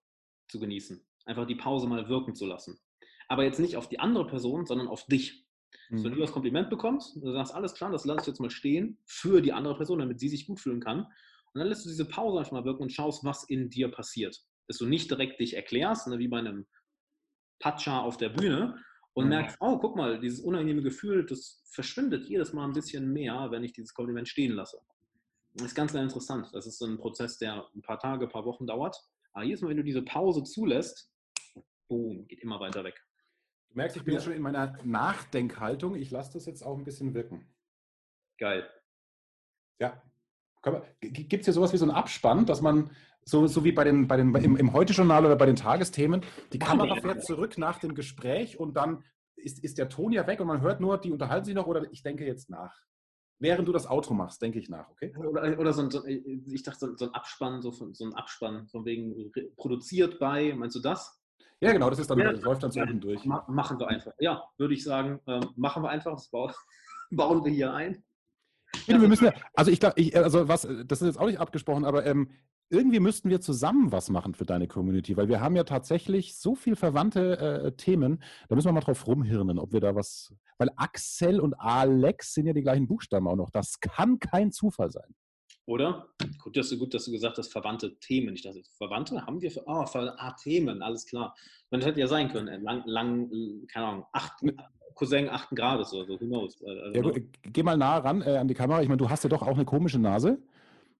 zu genießen. Einfach die Pause mal wirken zu lassen. Aber jetzt nicht auf die andere Person, sondern auf dich. Mhm. So, wenn du das Kompliment bekommst, du sagst, alles klar, das lasse ich jetzt mal stehen für die andere Person, damit sie sich gut fühlen kann. Und dann lässt du diese Pause einfach mal wirken und schaust, was in dir passiert. Dass du nicht direkt dich erklärst, ne, wie bei einem Patscha auf der Bühne, und mhm. merkst, oh, guck mal, dieses unangenehme Gefühl, das verschwindet jedes Mal ein bisschen mehr, wenn ich dieses Kompliment stehen lasse. Das ist ganz, sehr interessant. Das ist so ein Prozess, der ein paar Tage, ein paar Wochen dauert. Aber jedes Mal, wenn du diese Pause zulässt, boom, geht immer weiter weg. Du merkst, ich bin ja. jetzt schon in meiner Nachdenkhaltung. Ich lasse das jetzt auch ein bisschen wirken. Geil. Ja. Gibt es hier sowas wie so einen Abspann, dass man so, so wie bei den, bei den, im, im Heute-Journal oder bei den Tagesthemen. Die Kamera fährt zurück nach dem Gespräch und dann ist, ist der Ton ja weg und man hört nur, die unterhalten sich noch oder ich denke jetzt nach. Während du das Outro machst, denke ich nach, okay? Oder, oder so, ein, so ich dachte, so, so, ein Abspann, so, so ein Abspann, von wegen produziert bei, meinst du das? Ja, genau, das ist dann, ja, das läuft dann so unten durch. Machen wir einfach. Ja, würde ich sagen, ähm, machen wir einfach, das bauen, *laughs* bauen wir hier ein. Ja, wir müssen ja, also ich glaube, also was, das ist jetzt auch nicht abgesprochen, aber ähm, irgendwie müssten wir zusammen was machen für deine Community, weil wir haben ja tatsächlich so viel verwandte äh, Themen. Da müssen wir mal drauf rumhirnen, ob wir da was. Weil Axel und Alex sind ja die gleichen Buchstaben auch noch. Das kann kein Zufall sein. Oder? Gut, dass du, gut, dass du gesagt hast, verwandte Themen. Ich dachte, Verwandte haben wir für. Oh, ah, Themen, alles klar. Das hätte ja sein können. Äh, lang, lang keine Ahnung, acht, Cousin achten Grades oder so, who knows. Also, ja, gut, geh mal nah ran äh, an die Kamera. Ich meine, du hast ja doch auch eine komische Nase.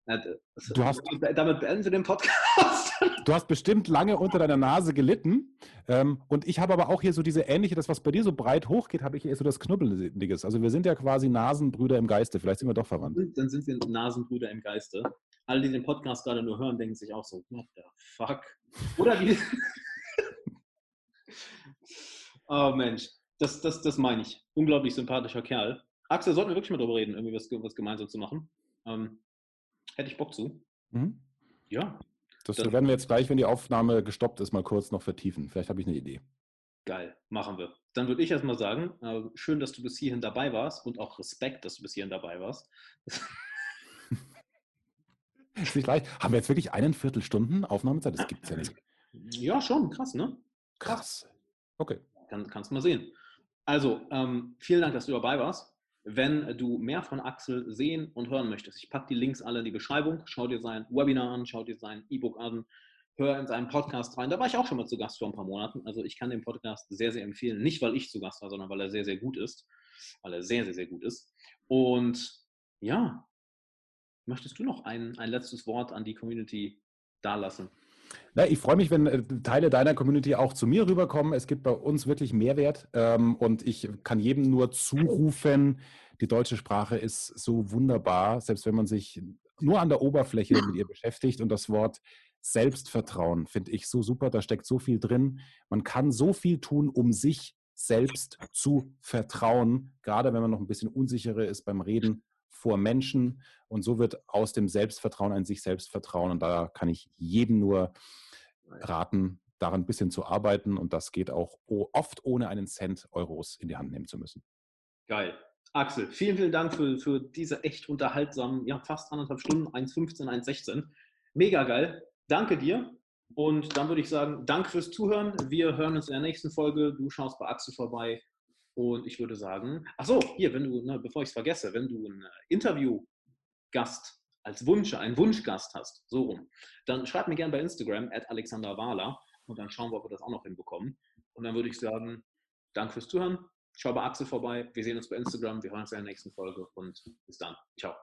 Du hast, *laughs* damit beenden wir den Podcast. Du hast bestimmt lange unter deiner Nase gelitten. Ähm, und ich habe aber auch hier so diese ähnliche, das, was bei dir so breit hochgeht, habe ich hier so das Knubbeliges. Also wir sind ja quasi Nasenbrüder im Geiste. Vielleicht sind wir doch verwandt. Dann sind wir Nasenbrüder im Geiste. Alle, die den Podcast gerade nur hören, denken sich auch so, what the fuck? Oder wie? *laughs* oh Mensch, das, das, das meine ich. Unglaublich sympathischer Kerl. Axel, sollten wir wirklich mal drüber reden, irgendwie was, was gemeinsam zu machen. Ähm, Hätte ich Bock zu. Mhm. Ja. Das dann, werden wir jetzt gleich, wenn die Aufnahme gestoppt ist, mal kurz noch vertiefen. Vielleicht habe ich eine Idee. Geil, machen wir. Dann würde ich erstmal sagen, äh, schön, dass du bis hierhin dabei warst und auch Respekt, dass du bis hierhin dabei warst. *laughs* Ist nicht leicht. Haben wir jetzt wirklich einen Viertelstunden Aufnahmezeit? Das gibt es ja nicht. Ja, schon, krass, ne? Krass. Okay. Kann, kannst du mal sehen. Also, ähm, vielen Dank, dass du dabei warst. Wenn du mehr von Axel sehen und hören möchtest, ich packe die Links alle in die Beschreibung. Schau dir sein Webinar an, schau dir sein E-Book an, hör in seinen Podcast rein. Da war ich auch schon mal zu Gast vor ein paar Monaten. Also ich kann den Podcast sehr, sehr empfehlen. Nicht, weil ich zu Gast war, sondern weil er sehr, sehr gut ist. Weil er sehr, sehr, sehr gut ist. Und ja, möchtest du noch ein, ein letztes Wort an die Community dalassen? Na, ich freue mich, wenn äh, Teile deiner Community auch zu mir rüberkommen. Es gibt bei uns wirklich Mehrwert ähm, und ich kann jedem nur zurufen, die deutsche Sprache ist so wunderbar, selbst wenn man sich nur an der Oberfläche mit ihr beschäftigt und das Wort Selbstvertrauen finde ich so super, da steckt so viel drin. Man kann so viel tun, um sich selbst zu vertrauen, gerade wenn man noch ein bisschen unsicherer ist beim Reden vor Menschen. Und so wird aus dem Selbstvertrauen ein sich selbst vertrauen. Und da kann ich jedem nur raten, daran ein bisschen zu arbeiten. Und das geht auch oft ohne einen Cent Euros in die Hand nehmen zu müssen. Geil. Axel, vielen, vielen Dank für, für diese echt unterhaltsamen, ja, fast anderthalb Stunden, 1,15, 1,16. Mega geil. Danke dir. Und dann würde ich sagen, danke fürs Zuhören. Wir hören uns in der nächsten Folge. Du schaust bei Axel vorbei. Und ich würde sagen, ach so, hier, wenn du, ne, bevor ich es vergesse, wenn du einen Interviewgast als Wunsch, einen Wunschgast hast, so rum, dann schreib mir gerne bei Instagram at Alexander Wahler und dann schauen wir, ob wir das auch noch hinbekommen. Und dann würde ich sagen, danke fürs Zuhören. Schau bei Axel vorbei. Wir sehen uns bei Instagram. Wir hören uns in der nächsten Folge und bis dann. Ciao.